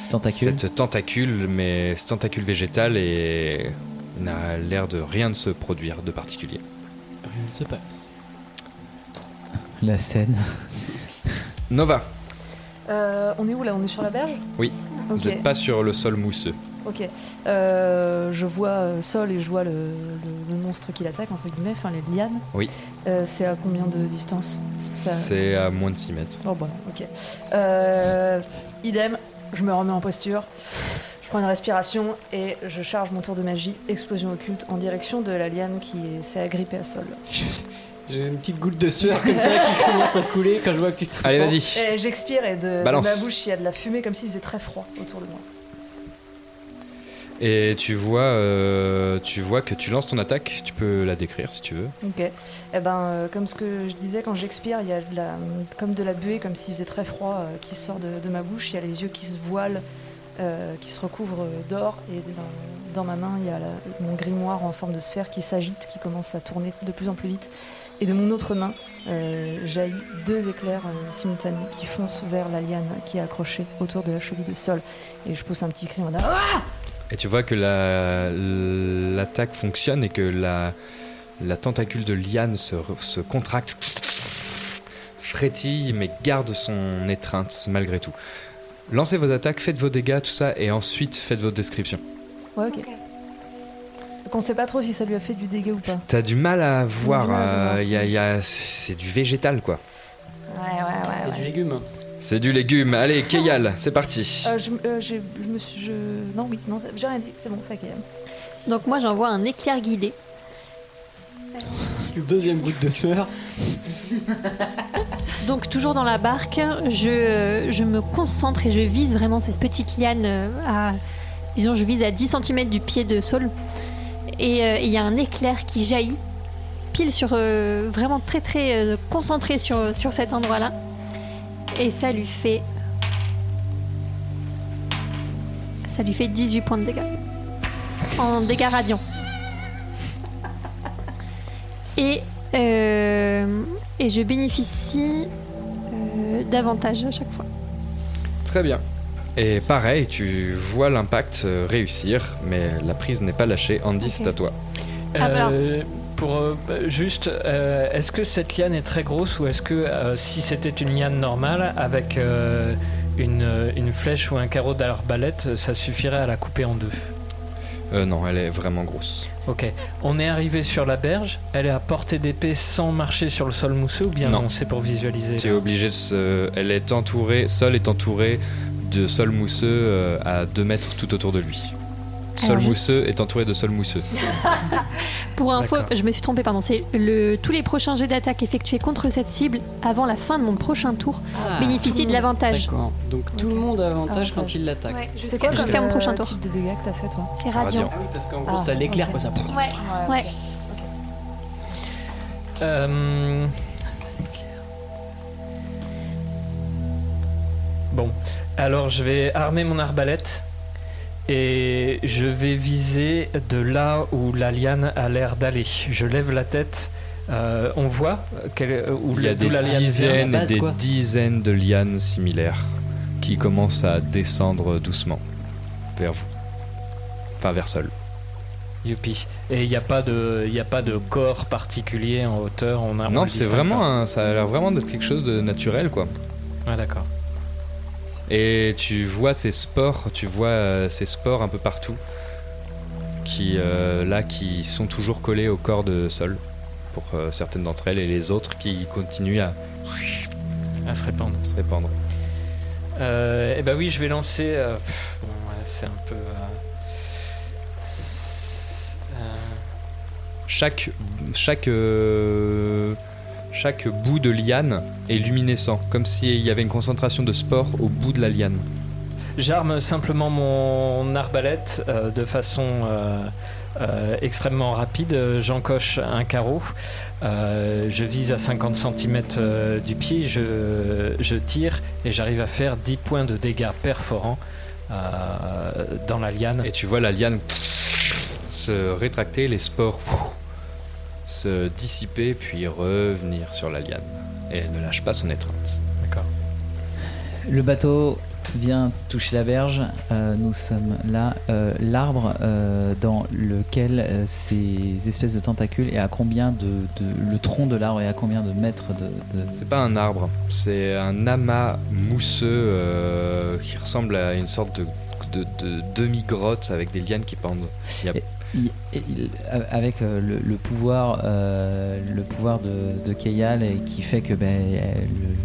Tentacule. cette tentacule mais cette tentacule végétale et n'a l'air de rien de se produire de particulier. Rien ne se passe. La scène. Nova. Euh, on est où là? On est sur la berge? Oui. Vous n'êtes pas sur le sol mousseux. Ok. Euh, je vois euh, Sol et je vois le, le- le monstre qui l'attaque, entre guillemets, enfin les lianes. Oui. Euh, c'est à combien de distance Ça- C'est à moins de 6 mètres. Oh bon, ok. Euh, idem, je me remets en posture, je prends une respiration et je charge mon tour de magie, explosion occulte, en direction de la liane qui s'est agrippée à Sol. J'ai une petite goutte de sueur comme ça qui commence à couler quand je vois que tu te Allez, vas-y. Et j'expire et de, de Balance. ma bouche il y a de la fumée comme s'il faisait très froid autour de moi. Et tu vois, euh, tu vois que tu lances ton attaque. Tu peux la décrire si tu veux. Ok. Eh ben, euh, comme ce que je disais, quand j'expire, il y a comme de la buée, comme s'il faisait très froid, euh, qui sort de, ma bouche. Il y a les yeux qui se voilent, qui se recouvrent d'or. Et dans, ma main, il y a mon grimoire en forme de sphère qui s'agite, qui commence à tourner de plus en plus vite. Et de mon autre main, jaillit deux éclairs simultanés qui foncent vers la liane qui est accrochée autour de la cheville de sol. Et je pousse un petit cri en mode Ah Et tu vois que la- l'attaque fonctionne et que la, la tentacule de liane se, se contracte, frétille, mais garde son étreinte malgré tout. Lancez vos attaques, faites vos dégâts, tout ça, et ensuite faites votre description. Ouais, ok. Donc on sait pas trop si ça lui a fait du dégât ou pas. T'as du mal à voir, euh, y a- y a- c'est du végétal quoi. Ouais, ouais, ouais. C'est du légume. C'est du légume. Allez, Keyal, c'est parti. Euh, je, euh, j'ai- je me suis. Je... Non, oui, non, j'ai rien dit, c'est bon, ça est. Donc moi j'envoie un éclair guidé. Deuxième goutte de sueur. Donc toujours dans la barque, je, je me concentre et je vise vraiment cette petite liane euh, à, disons, je vise à 10 cm du pied de Saul. Et euh, il y a un éclair qui jaillit, pile sur, euh, vraiment très très euh, concentré sur, sur cet endroit-là. Et ça lui fait, ça lui fait 18 points de dégâts. En dégâts radiants. Et, euh, et je bénéficie euh, davantage à chaque fois. Très bien. Et pareil, tu vois l'impact euh, réussir, mais la prise n'est pas lâchée. Andy, c'est à toi. Ah, bah Euh, pour euh, bah, juste, euh, est-ce que cette liane est très grosse ou est-ce que euh, si c'était une liane normale avec une, une flèche ou un carreau d'arbalète, ça suffirait à la couper en deux? Euh, non, elle est vraiment grosse. Ok. On est arrivé sur la berge. Elle est à portée d'épée sans marcher sur le sol mousseux ou bien Non. non, c'est pour visualiser Tu es obligé de se... Elle est entourée, Sol est entouré de sol mousseux à 2 mètres tout autour de lui. Sol Alors, je- mousseux est entouré de sol mousseux. Pour info, je me suis trompée, pardon. C'est le tous les prochains jets d'attaque effectués contre cette cible avant la fin de mon prochain tour Ah, bénéficient de l'avantage. D'accord. Donc tout le monde a avantage quand il l'attaque. Ouais, jusqu'à mon prochain tour. type de dégâts que t'as fait toi C'est radiant. Ah oui, parce qu'en gros, Ah, ça l'éclaire, ok. quoi. Ça... Ouais, ouais. Euh, Bon, alors je vais armer mon arbalète et je vais viser de là où la liane a l'air d'aller. Je lève la tête. euh, on voit quelle, où Il y a des la liane vient dizaines et des quoi. dizaines de lianes similaires qui commencent à descendre doucement vers vous. Enfin, vers Sol. Youpi. Et il n'y a pas de, il y a pas de corps particulier en hauteur. On a, on non, c'est vraiment un, ça a l'air vraiment d'être quelque chose de naturel, quoi. Ah d'accord. Et tu vois ces spores, tu vois euh, ces spores un peu partout, qui euh, là qui sont toujours collés au corps de Sol pour euh, certaines d'entre elles et les autres qui continuent à À se répandre. se répandre. Euh, eh ben oui, je vais lancer. bon, c'est un peu. Chaque chaque euh, chaque bout de liane est luminescent, comme s'il y avait une concentration de spores au bout de la liane. J'arme simplement mon arbalète euh, de façon euh, euh, extrêmement rapide. J'encoche un carreau. Je vise à 50 cm du pied. Je, je tire et j'arrive à faire 10 points de dégâts perforants dans la liane. Et tu vois la liane se rétracter, les spores se dissiper, puis revenir sur la liane. Et elle ne lâche pas son étreinte. D'accord? Le bateau vient toucher la berge. Euh, nous sommes là. Euh, L'arbre euh, dans lequel ces espèces de tentacules et à combien de, de- le tronc de l'arbre et à combien de mètres de, de- C'est pas un arbre, c'est un amas mousseux qui ressemble à une sorte de, de- de demi-grotte avec des lianes qui pendent. Il y a- Il- il- avec euh, le, le pouvoir, euh, le pouvoir de, de Keyal et qui fait que ben, euh, le-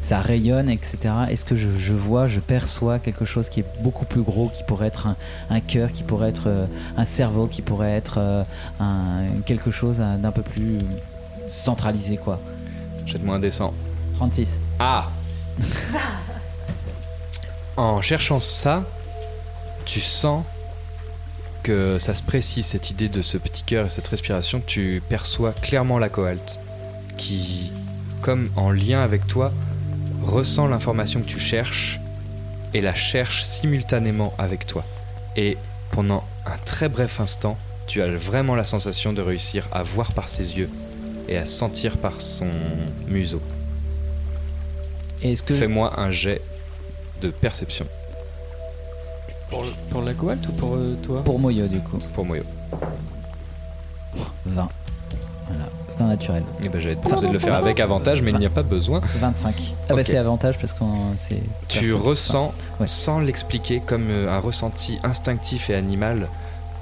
ça rayonne, etc. Est-ce que je, je vois, je perçois quelque chose qui est beaucoup plus gros, qui pourrait être un, un cœur, qui pourrait être un cerveau, qui pourrait être un, quelque chose d'un peu plus centralisé, quoi? Jette-moi un descend. 36. Ah En cherchant ça, tu sens que ça se précise, cette idée de ce petit cœur et cette respiration. Tu perçois clairement la cohalte qui, comme en lien avec toi, ressent l'information que tu cherches et la cherche simultanément avec toi. Et pendant un très bref instant, tu as vraiment la sensation de réussir à voir par ses yeux et à sentir par son museau. Est-ce que Fais-moi un jet de perception. Pour, pour la coalte ou pour euh, toi Pour Moyo, du coup. Pour Moyo. 20. Voilà. 20 naturel. Eh ben, j'allais te proposer de le faire avec avantage, mais il n'y a pas besoin. 25. Ah bah Ok. c'est avantage parce que c'est. Tu personne- ressens, Ouais. sans l'expliquer, comme euh, un ressenti instinctif et animal,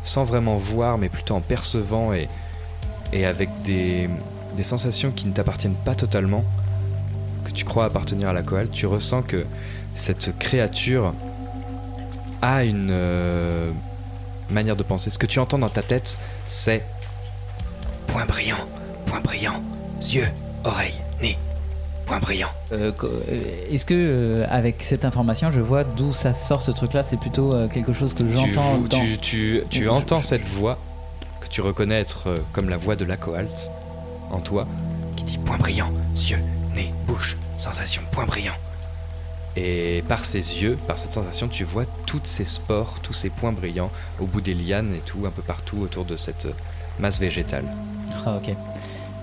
sans vraiment voir, mais plutôt en percevant et, et avec des, des sensations qui ne t'appartiennent pas totalement, que tu crois appartenir à la coal, tu ressens que cette créature a une euh, manière de penser. Ce que tu entends dans ta tête, c'est point brillant, point brillant, yeux, oreilles, nez, point brillant. Euh, euh, Est-ce que euh, avec cette information, je vois d'où ça sort ce truc-là? C'est plutôt euh, quelque chose que j'entends. tu, tu- entends je- cette voix que tu reconnais être comme la voix de la Coalt en toi, qui dit point brillant, yeux, nez, bouche, sensation, point brillant. Et par ses yeux, par cette sensation, tu vois toutes ces spores, tous ces points brillants au bout des lianes et tout, un peu partout autour de cette masse végétale. Ah ok.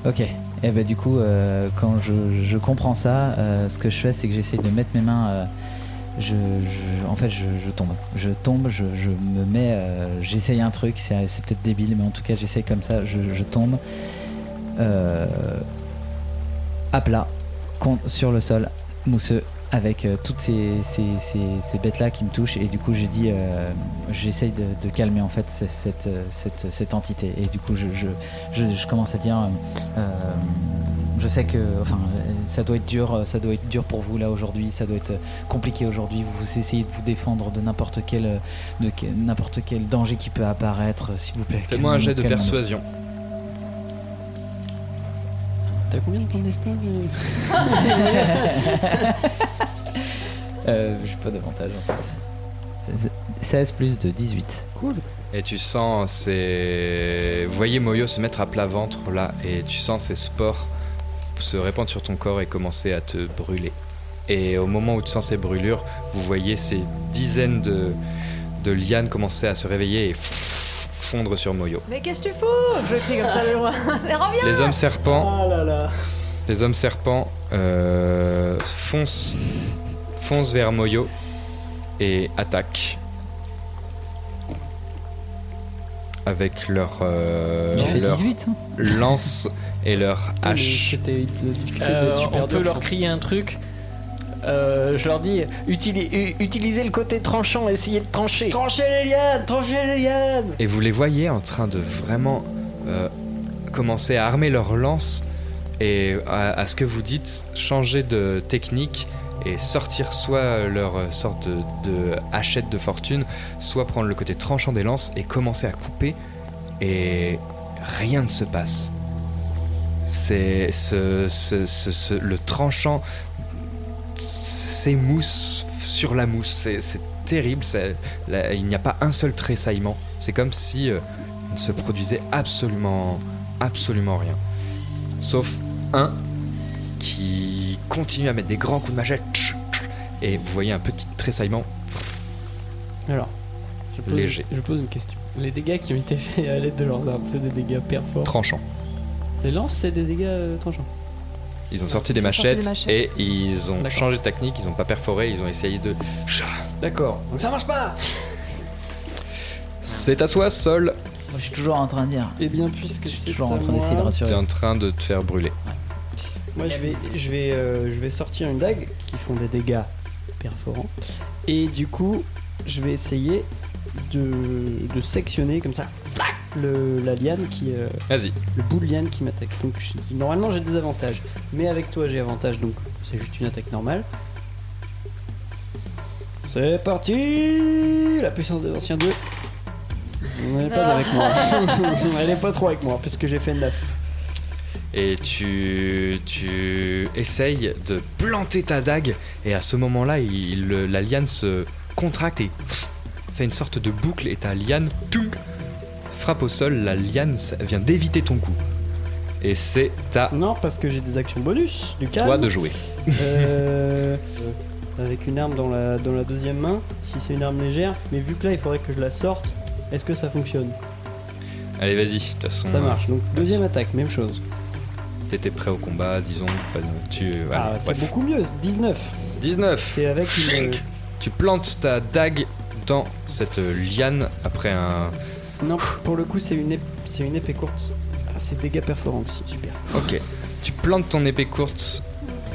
Ok. Et ben du coup, euh, quand je, comprends ça, euh, ce que je fais, c'est que j'essaie de mettre mes mains. euh, je, en fait, je, je tombe. Je tombe, je, me mets. j'essaye un truc, c'est peut-être débile, mais en tout cas, j'essaye comme ça. Je, tombe à plat, sur le sol, mousseux, avec euh, toutes ces, ces, ces- ces bêtes-là qui me touchent. Et du coup, j'ai dit, euh, j'essaye de, de calmer en fait ce- cette, cette, cette entité. Et du coup, je, je, je, je commence à dire, euh, Je sais que, enfin, ça doit être dur, ça doit être dur pour vous là aujourd'hui, ça doit être compliqué aujourd'hui. Vous essayez de vous défendre de n'importe quel, n'importe quel danger qui peut apparaître, s'il vous plaît. Fais-moi un jet de persuasion. T'as combien de de destin Euh, J'ai pas d'avantage en fait. 16 16 plus de 18. Cool. Et tu sens ces. Vous voyez Moyo se mettre à plat ventre là, et tu sens ces spores se répandre sur ton corps et commencer à te brûler. Et au moment où tu sens ces brûlures, vous voyez ces dizaines de, de lianes commencer à se réveiller et fondre sur Moyo. Mais qu'est-ce que tu fous? Je crie comme ça de loin. Mais reviens Les hommes serpents, Ah là là. les hommes serpents euh, foncent, foncent vers Moyo et attaquent avec leur, euh, leur 18, hein lance et leur hache. C'était la difficulté Euh, on peut leur crier un truc. Euh, je leur dis utilisez le côté tranchant, essayez de trancher. Tranchez les lianes, tranchez les lianes. Et vous les voyez en train de vraiment euh, commencer à armer leur lance et à, à ce que vous dites, changer de technique et sortir soit leur sorte de, de hachette de fortune, soit prendre le côté tranchant des lances et commencer à couper et rien ne se passe. C'est ce, ce- ce- ce- le tranchant s'émousse sur la mousse. C'est terrible. là, il n'y a pas un seul tressaillement. C'est comme si euh, il ne se produisait absolument, absolument rien. Sauf un qui continue à mettre des grands coups de machette. Et vous voyez un petit tressaillement. Alors, je pose, Léger. je pose une question. Les dégâts qui ont été faits à l'aide de leurs armes, c'est des dégâts perforants. Tranchant. Les lances, c'est des dégâts euh, tranchants. Ils ont sorti Ils des ont sorti machettes, des machettes. et ils ont changé de technique. Ils n'ont pas perforé. Ils ont essayé de. D'accord. Donc ça marche pas. C'est à soi, Sol. Moi, je suis toujours en train de dire. Et bien, puisque Je suis c'est toujours en train d'essayer de rassurer. Tu es en train de te faire brûler. Moi, je vais, je vais, euh, je vais sortir une dague qui font des dégâts perforants. Et du coup, je vais essayer de, de sectionner comme ça le, la liane qui. euh, Vas-y. Le bout de liane qui m'attaque. Donc, je- normalement, j'ai des avantages. Mais avec toi, j'ai avantage, donc c'est juste une attaque normale. C'est parti La puissance des anciens deux. Elle n'est pas Ah. avec moi. Elle est pas trop avec moi, puisque j'ai fait 9. Et tu, tu essayes de planter ta dague, et à ce moment-là, il- la liane se contracte et fait une sorte de boucle, et ta liane tounk, frappe au sol. La liane vient d'éviter ton coup. Et c'est à Non, parce que j'ai des actions bonus. Du calme. toi de jouer. Euh, avec une arme dans la, dans la deuxième main, si c'est une arme légère. Mais vu que là, il faudrait que je la sorte, est-ce que ça fonctionne? Allez, vas-y, de toute façon. Ça marche. Donc, deuxième attaque, même chose. T'étais prêt au combat, disons. Pas de- tu, Ah, c'est bref. beaucoup mieux. 19. 19. C'est avec une. Chink Tu plantes ta dague dans cette liane après un. Non, pour le coup, c'est une, ép- c'est une épée courte. C'est dégâts perforants aussi, super. Ok. Tu plantes ton épée courte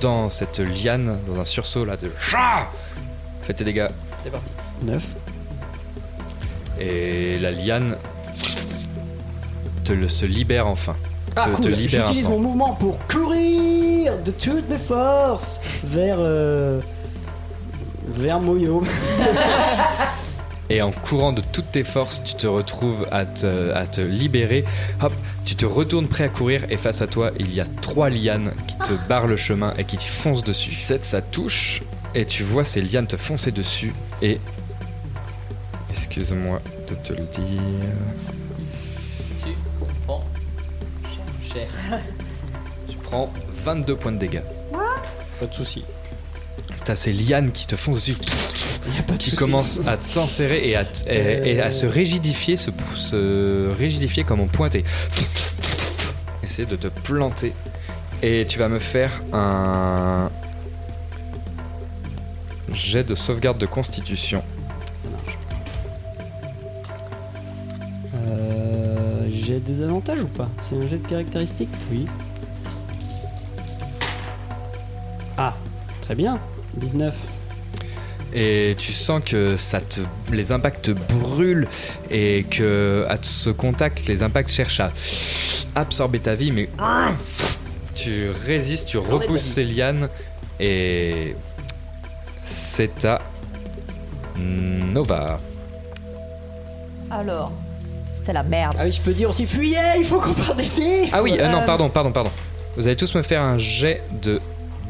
dans cette liane, dans un sursaut là de chat. Fais tes dégâts. C'est parti. 9. Et la liane te le, se libère enfin. Ah, te, te cool. libère J'utilise mon mouvement pour courir de toutes mes forces vers. euh, vers Moyo. Et en courant de toutes tes forces, tu te retrouves à te, à te libérer. Hop, tu te retournes prêt à courir et face à toi, il y a trois lianes qui te barrent le chemin et qui te foncent dessus. 7, ça touche. Et tu vois ces lianes te foncer dessus et... Excuse-moi de te le dire... Bon. Cher. Tu prends 22 points de dégâts. Pas de soucis. T'as ces lianes qui te foncent dessus, qui souci. commencent à t'enserrer et, à et- et à se rigidifier, se, rigidifier comme on pointe et essayer de te planter. Et tu vas me faire un jet de sauvegarde de constitution. Ça marche. Euh, j'ai des avantages ou pas? C'est un jet de caractéristiques Oui. Ah, très bien. 19. Et tu sens que ça te, les impacts te brûlent et que à ce contact, les impacts cherchent à absorber ta vie, mais Tu résistes, tu repousses ces lianes et c'est à Nova. Alors, c'est la merde. Ah oui, je peux dire aussi fuyez, il faut qu'on parte d'ici. Ah oui, euh, non, Euh, pardon, pardon, pardon. Vous allez tous me faire un jet de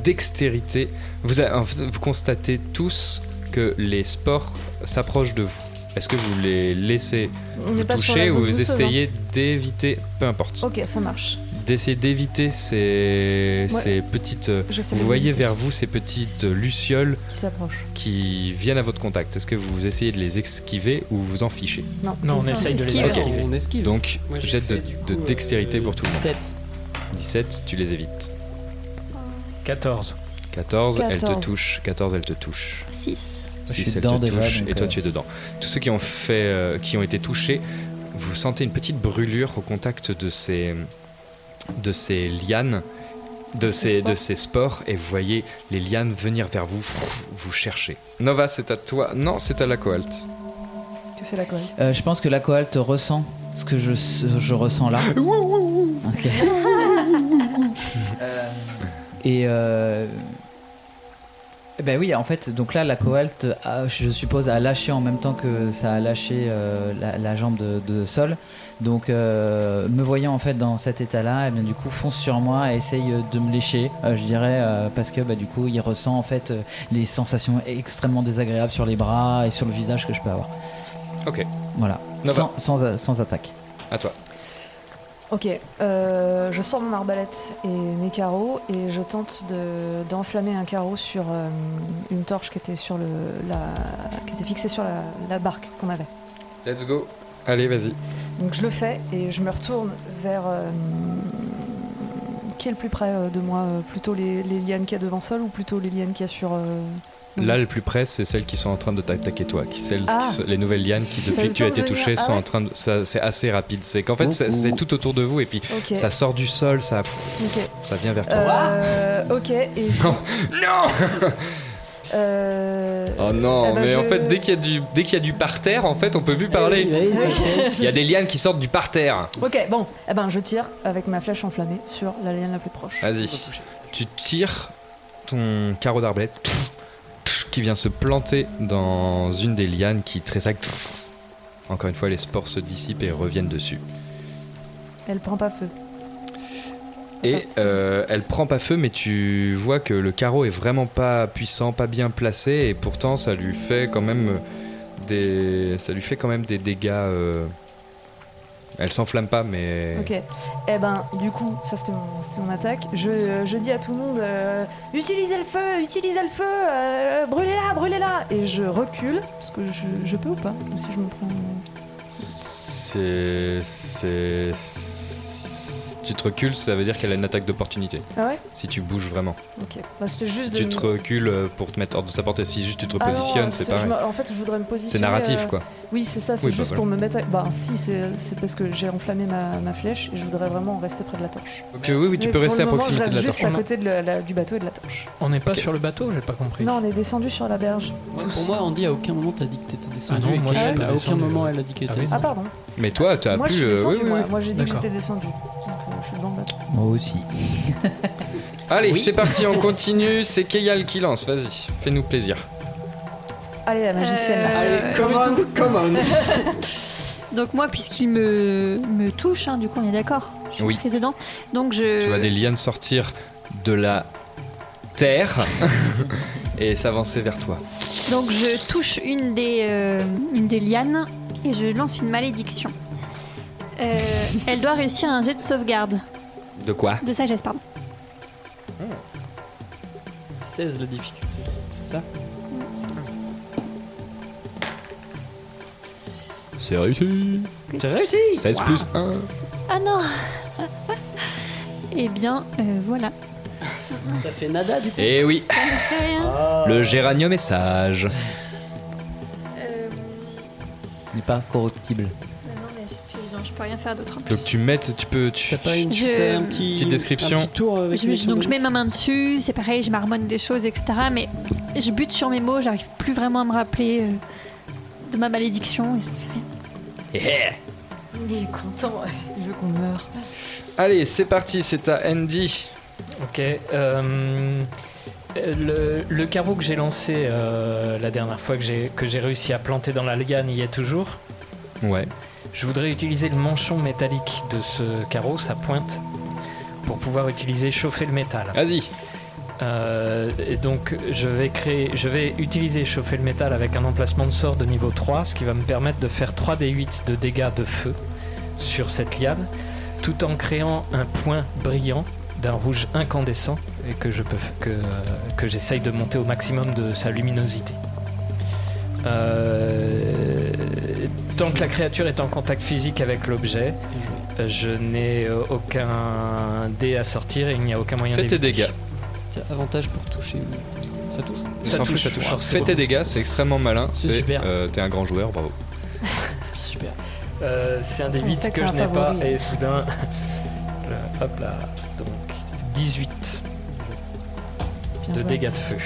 dextérité. Vous, vous constatez tous que les sports s'approchent de vous. Est-ce que vous les laissez On vous toucher la ou vous essayez d'éviter, peu importe, Ok, ça marche. d'essayer d'éviter ces, Ouais. ces petites. Vous voyez vers vous ces petites lucioles Qui s'approche. qui viennent à votre contact. Est-ce que vous essayez de les esquiver ou vous en fichez? Non, Non, on essaye de les Esquive. esquiver. On esquive. Donc, Moi, j'ai jet de, coup, euh, dextérité pour tout le monde. 17. 17, tu les évites. 14. 14, elle te 14. touche. 14, elle te touche. 6. Je 6, suis elle dedans te déjà, touche. et toi, euh, tu es dedans. Tous ceux qui ont, fait, euh, qui ont été touchés, vous sentez une petite brûlure au contact de ces, de ces lianes, de ces, de ces spores, et vous voyez les lianes venir vers vous, vous chercher. Nova, c'est à toi. Non, c'est à la coalte. Que fait la colle Euh, je pense que la Coal te ressent ce que je, je ressens là. Ok. Euh, et ben oui, en fait, donc là, la Coalt, a, je suppose, a lâché en même temps que ça a lâché euh, la, la jambe de, de Sol. Donc, euh, me voyant en fait dans cet état-là, eh bien, du coup, fonce sur moi et essaye euh, de me lécher, euh, je dirais, parce que bah, du coup, il ressent en fait les sensations extrêmement désagréables sur les bras et sur le visage que je peux avoir. Ok, Voilà, sans, sans, sans attaque. à toi. Ok, euh, je sors mon arbalète et mes carreaux et je tente de- d'enflammer un carreau sur euh, une torche qui était, sur le, la, qui était fixée sur la, la barque qu'on avait. Let's go. Allez, vas-y. Donc je le fais et je me retourne vers euh, qui est le plus près euh, de moi? Plutôt les, les lianes qu'il y a devant Sol ou plutôt les lianes qu'il y a sur. Là, le plus près, c'est celles qui sont en train de t'attaquer toi. Qui, celles, Ah. qui sont- les nouvelles lianes qui, depuis que tu as été touché, Ah sont ouais en train de. ça- C'est assez rapide. C'est qu'en fait, c'est tout autour de vous et puis ça sort du sol, ça, ça vient vers toi. Euh, ok. Et Non, non euh, Oh non, eh ben, mais je- en fait, dès qu'il y, a du- dès qu'il y a du parterre, en fait, on peut plus parler. Oui, oui, c'est- Il y a des lianes qui sortent du parterre. Ok, bon, eh ben je tire avec ma flèche enflammée sur la liane la plus proche. Vas-y. Tu tires ton carreau d'arbalète qui vient se planter dans une des lianes qui tressaille. Encore une fois, les spores se dissipent et reviennent dessus. Elle prend pas feu. Et euh, elle prend pas feu, mais tu vois que le carreau est vraiment pas puissant, pas bien placé, et pourtant ça lui fait quand même des, ça lui fait quand même des dégâts. euh, Elle s'enflamme pas, mais Ok. Eh ben, du coup, ça c'était mon, attaque. Je, je dis à tout le monde euh, utilisez le feu, utilisez le feu, euh, brûlez-la, brûlez-la. Et je recule parce que je, je peux ou pas Ou si je me prends. c'est, c'est, tu te recules, ça veut dire qu'elle a une attaque d'opportunité. Ah ouais? Si tu bouges vraiment. Ok. Bah, Si juste tu de te recules euh, pour te mettre hors de sa portée, si juste tu te Ah c'est pareil. me- en fait, je voudrais me positionner. C'est narratif, euh, quoi. Oui, c'est ça, c'est Oui, bah juste voilà. pour me mettre. à- Bah, si, c'est c'est parce que j'ai enflammé ma, ma flèche et je voudrais vraiment rester près de la torche. Ok, oui, oui, tu Mais peux rester à moment, proximité je de la torche. juste à côté de la- la- du bateau et de la torche. On n'est pas sur le bateau, j'ai pas compris. Non, on est descendu sur la berge. Ouais, pour moi, Andy, à aucun moment t'as dit que t'étais descendu. Ah non, et moi, à aucun descendu. moment elle a dit qu'elle Ah était Ah, pardon. Mais toi, tu as Moi, pu. euh, descendu, oui, oui, moi. j'ai dit que j'étais descendu. Donc, euh, je suis dans le bateau. Moi aussi. Allez, c'est parti, on continue. C'est Keyal qui lance. Vas-y, fais-nous plaisir. Allez, la magicienne. Euh, Allez, come on, come on. Donc moi, puisqu'il me, me touche, hein, du coup on est d'accord Je suis Oui. prise dedans. Donc je... Tu vois des lianes sortir de la terre et s'avancer vers toi. Donc je touche une des, euh, une des lianes et je lance une malédiction. Euh, elle doit réussir un jet de sauvegarde. De quoi? De sagesse, pardon. 16 la difficulté, c'est ça? C'est réussi. T'as réussi 16 Wow. plus 1. Ah non Eh bien, euh, voilà. Ça fait nada du coup Eh oui, Ça ne fait rien. Ah. le géranium est sage. Euh, Il n'est pas corruptible. non, mais je, puis, non, je peux rien faire d'autre en plus. Donc tu mets, tu peux. Tu, T'as pas une Je- petite, un petit, Petite description. un petit tour avec Je- les je- donc je mets ma main dessus, c'est pareil, je marmonne des choses, etc. Mais je bute sur mes mots, j'arrive plus vraiment à me rappeler euh, de ma malédiction et ça fait rien. Il est content, il veut qu'on meure. Allez, c'est parti, c'est à Andy. Ok. euh, le, le carreau que j'ai lancé euh, la dernière fois que j'ai que j'ai réussi à planter dans la liane y est toujours. Ouais. Je voudrais utiliser le manchon métallique de ce carreau, sa pointe, pour pouvoir utiliser chauffer le métal. Vas-y. Euh, et donc je vais créer, je vais utiliser chauffer le métal avec un emplacement de sort de niveau 3, ce qui va me permettre de faire 3d8 de dégâts de feu sur cette liane, tout en créant un point brillant d'un rouge incandescent et que je peux que, que j'essaye de monter au maximum de sa luminosité. Euh, tant que la créature est en contact physique avec l'objet, je n'ai aucun dé à sortir et il n'y a aucun moyen Fais tes avantage pour toucher. Ça touche s'en fout, ça touche. Fais tes dégâts, c'est extrêmement malin. C'est super. euh, T'es un grand joueur, bravo. Super. Euh, c'est un des Ça, on 8 sait que je n'ai pas et soudain. hop là. Donc 18 Bien de dégâts de feu.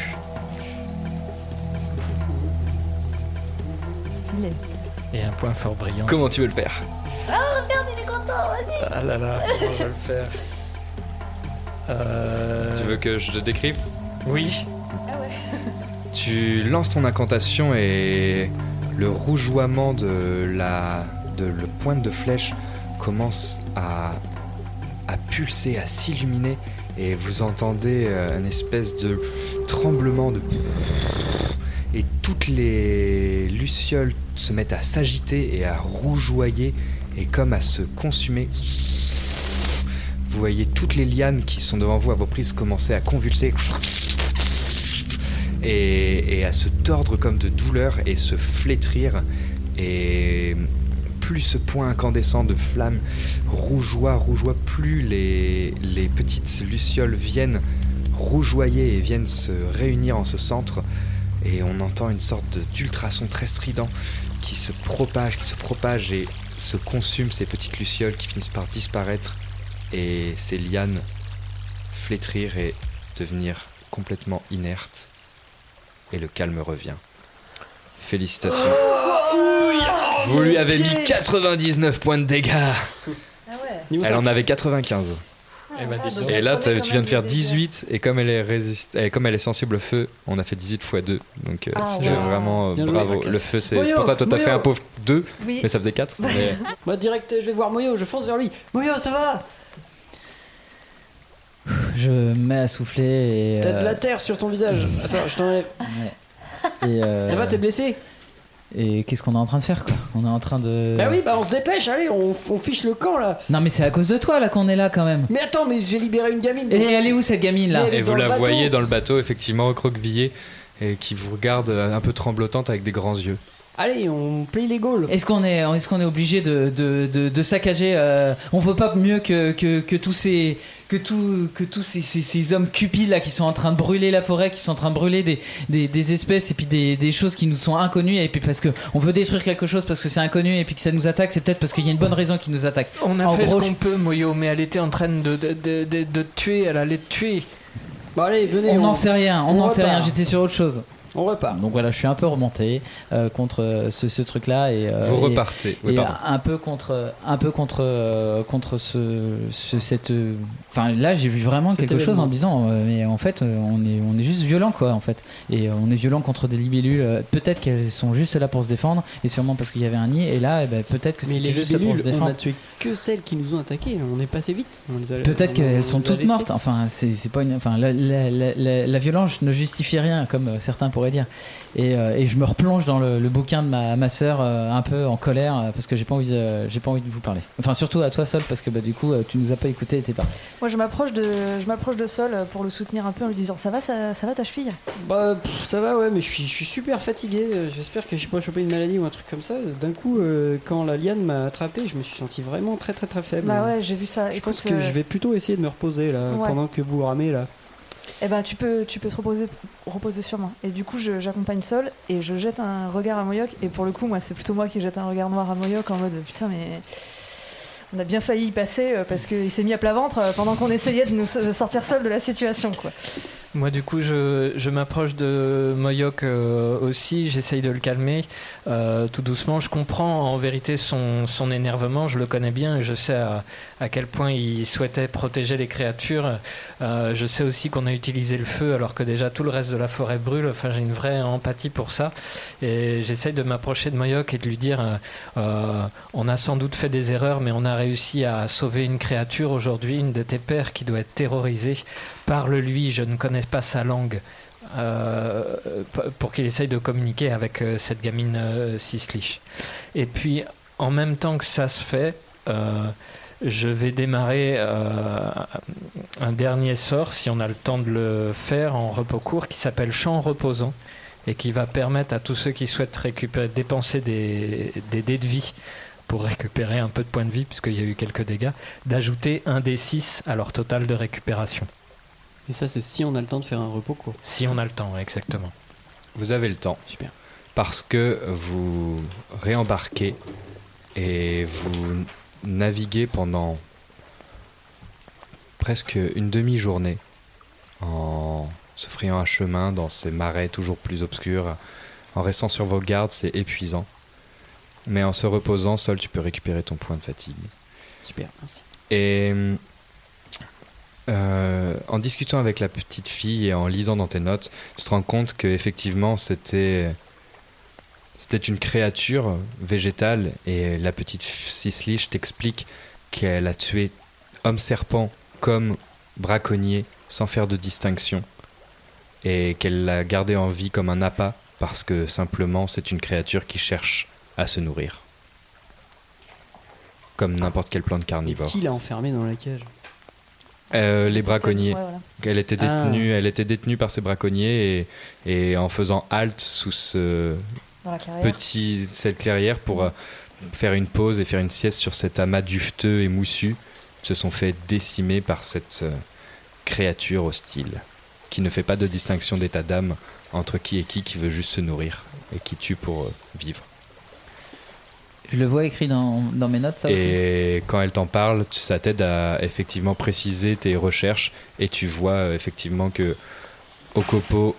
Stylé. Et un point fort brillant. Comment tu veux le faire? Ah, regarde, il est content, vas-y. Ah là là, comment je vais le faire? Euh, Tu veux que je te décrive Oui. Ah ouais. Tu lances ton incantation et le rougeoiement de la de le pointe de flèche commence à à pulser, à s'illuminer et vous entendez euh, une espèce de tremblement de et toutes les lucioles se mettent à s'agiter et à rougeoyer et comme à se consumer. Vous voyez toutes les lianes qui sont devant vous à vos prises commencer à convulser et, à se tordre comme de douleur et se flétrir. Et plus ce point incandescent de flamme rougeoie, rougeoie, plus les, petites lucioles viennent rougeoyer et viennent se réunir en ce centre. Et on entend une sorte d'ultrason très strident qui se propage, qui se propage et se consume ces petites lucioles qui finissent par disparaître et ces lianes flétrir et devenir complètement inertes. Et le calme revient. Félicitations. Vous lui avez mis 99 points de dégâts. Elle en avait 95. Eh ben. Et là, tu viens de faire 18, et comme elle est, résist... et comme elle est sensible au feu, on a fait 18 x 2. Donc euh, Ah, c'était ouais. vraiment euh, bravo. Le feu, c'est pour ça que toi, t'as fait un pauvre 2, Oui. mais ça faisait 4. Mais... Moi, direct, je vais voir Moyo, je fonce vers lui. Moyo, ça va? Je me mets à souffler et. T'as de la euh, terre sur ton visage. Attends, je t'enlève. ouais. Et, euh, Ça va, t'es blessé? Et qu'est-ce qu'on est en train de faire quoi? On est en train de. Bah oui, bah on se dépêche, allez, on, on fiche le camp là. Non mais c'est à cause de toi là qu'on est là quand même. Mais attends, mais j'ai libéré une gamine. Et elle est où cette gamine là? Et vous la bateau. voyez dans le bateau, effectivement, recroquevillée, et qui vous regarde euh, un peu tremblotante avec des grands yeux. Allez, on paye les Gaules. Est-ce qu'on est, est, qu'on est obligé de, de, de, de saccager euh, On veut pas mieux que, que, que tous ces que, tout, que tous ces, ces, ces hommes cupides là qui sont en train de brûler la forêt, qui sont en train de brûler des, des, des espèces et puis des, des choses qui nous sont inconnues et puis parce que on veut détruire quelque chose parce que c'est inconnu et puis que ça nous attaque, c'est peut-être parce qu'il y a une bonne raison qui nous attaque. On a En fait gros, ce qu'on peut, Moyo, mais elle était en train de, de, de, de- tuer, elle allait te tuer. Bon, allez, venez. on n'en sait rien, on n'en sait rien, j'étais sur autre chose. On repart. Donc voilà, je suis un peu remonté euh, contre euh, ce, ce truc-là et euh, Vous et- repartez. Oui, et un peu contre, un peu contre, euh, contre ce, ce- cette. Enfin là, j'ai vu vraiment Cet quelque chose en me disant, euh, mais en fait, on est, on est juste violent quoi, en fait, et euh, on est violent contre des libellules. euh, peut-être qu'elles sont juste là pour se défendre, et sûrement parce qu'il y avait un nid, et là, eh ben, peut-être que c'était les juste là pour se libellules, on défendre. a tué que celles qui nous ont attaqués. On est passé vite. On les a- Peut-être qu'elles sont toutes mortes. Enfin, c'est c'est pas une. Enfin, la, la- la- la- la violence ne justifie rien, comme certains pourraient dire. Et, euh, et je me replonge dans le, le bouquin de ma, ma sœur, euh, un peu en colère, euh, parce que j'ai pas envie, de- j'ai pas envie de vous parler. Enfin, surtout à toi seul, parce que bah, du coup, euh, tu nous as pas écouté, et t'es parti. Moi, je m'approche de, je m'approche de Sol pour le soutenir un peu en lui disant ça va, ça, ça va ta cheville? Bah, pff, ça va, ouais, mais je suis, je suis super fatigué. J'espère que j'ai pas chopé une maladie ou un truc comme ça. D'un coup, euh, quand la liane m'a attrapé, je me suis senti vraiment très très très faible. Bah ouais, j'ai vu ça. Je Écoute, pense que euh, je vais plutôt essayer de me reposer là, Ouais. pendant que vous ramez là. Eh ben, tu peux, tu peux te reposer, reposer sur moi. Et du coup, j'accompagne Sol et je jette un regard à Moyoc. Et pour le coup, moi, c'est plutôt moi qui jette un regard noir à Moyoc en mode putain, mais on a bien failli y passer euh, parce qu'il s'est mis à plat ventre euh, pendant qu'on essayait de nous sortir seul de la situation, quoi. Moi, du coup, je, je m'approche de Moyok euh, aussi. J'essaye de le calmer euh, tout doucement. Je comprends en vérité son, son énervement. Je le connais bien et je sais à, à quel point il souhaitait protéger les créatures. Euh, je sais aussi qu'on a utilisé le feu alors que déjà tout le reste de la forêt brûle. Enfin, j'ai une vraie empathie pour ça. Et j'essaye de m'approcher de Moyok et de lui dire on a sans doute fait des erreurs, mais on a réussi à sauver une créature aujourd'hui, une de tes pères qui doit être terrorisée. Parle-lui, je ne connais pas sa langue. euh, pour qu'il essaye de communiquer avec euh, cette gamine euh, Sislich. Et puis, en même temps que ça se fait, je vais démarrer un dernier sort, si on a le temps de le faire en repos court, qui s'appelle Chant reposant et qui va permettre à tous ceux qui souhaitent récupérer, dépenser des, des dés de vie pour récupérer un peu de points de vie, puisqu'il y a eu quelques dégâts, d'ajouter un des 6 à leur total de récupération. Et ça, c'est si on a le temps de faire un repos court. Si on a le temps, exactement. Vous avez le temps. Super. Parce que vous réembarquez et vous naviguez pendant presque une demi-journée en se frayant un chemin dans ces marais toujours plus obscurs. En restant sur vos gardes, c'est épuisant. Mais en se reposant, seul, tu peux récupérer ton point de fatigue. Super, merci. Et euh, en discutant avec la petite fille et en lisant dans tes notes, tu te rends compte que effectivement c'était une créature végétale et la petite Sislich t'explique qu'elle a tué homme serpent comme braconnier sans faire de distinction et qu'elle l'a gardé en vie comme un appât parce que simplement c'est une créature qui cherche à se nourrir comme n'importe quelle plante carnivore. Qui l'a enfermé dans la cage? Euh, les braconniers. Ouais, voilà. Elle était Ah. détenue, elle était détenue par ces braconniers et, et en faisant halte sous ce petit cette clairière pour euh, faire une pause et faire une sieste sur cet amas dufteux et moussu, se sont fait décimer par cette euh, créature hostile qui ne fait pas de distinction d'état d'âme entre qui et qui qui veut juste se nourrir et qui tue pour euh, vivre. Je le vois écrit dans, dans mes notes, ça aussi. Et quand elle t'en parle, ça t'aide à effectivement préciser tes recherches et tu vois euh, effectivement que Okopo,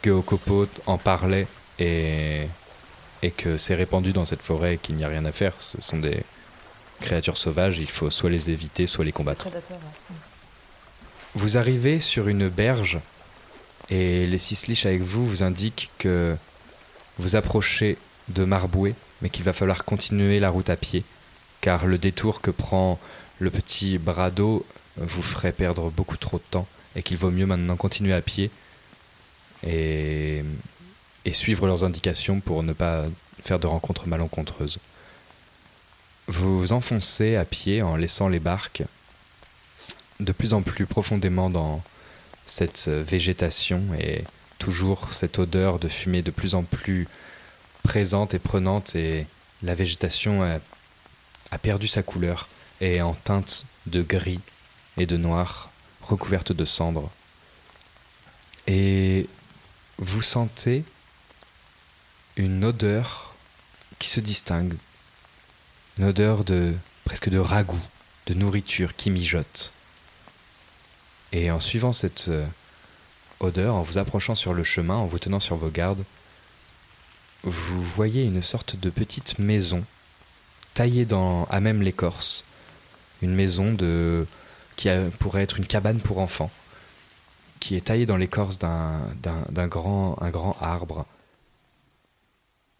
que Okopo en parlait et, et que c'est répandu dans cette forêt et qu'il n'y a rien à faire. Ce sont des créatures sauvages, il faut soit les éviter, soit les combattre. Vous arrivez sur une berge et les Sislich avec vous vous indiquent que vous approchez de Marboué, mais qu'il va falloir continuer la route à pied, car le détour que prend le petit bras vous ferait perdre beaucoup trop de temps et qu'il vaut mieux maintenant continuer à pied et, et suivre leurs indications pour ne pas faire de rencontres malencontreuses. Vous enfoncez à pied en laissant les barques de plus en plus profondément dans cette végétation et toujours cette odeur de fumée de plus en plus présente et prenante et la végétation a, perdu sa couleur et est en teinte de gris et de noir recouverte de cendres. Et vous sentez une odeur qui se distingue, une odeur de presque de ragoût, de nourriture qui mijote. Et en suivant cette euh, odeur, en vous approchant sur le chemin, en vous tenant sur vos gardes, vous voyez une sorte de petite maison taillée dans, à même l'écorce. Une maison de, qui pourrait être une cabane pour enfants, qui est taillée dans l'écorce d'un, d'un, d'un grand, un grand arbre.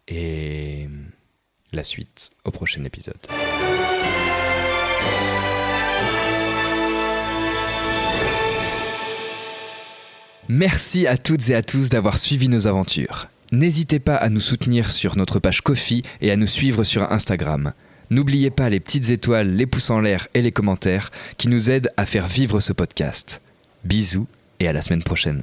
Et la suite au prochain épisode. Merci à toutes et à tous d'avoir suivi nos aventures. N'hésitez pas à nous soutenir sur notre page Kofi et à nous suivre sur Instagram. N'oubliez pas les petites étoiles, les pouces en l'air et les commentaires qui nous aident à faire vivre ce podcast. Bisous et à la semaine prochaine.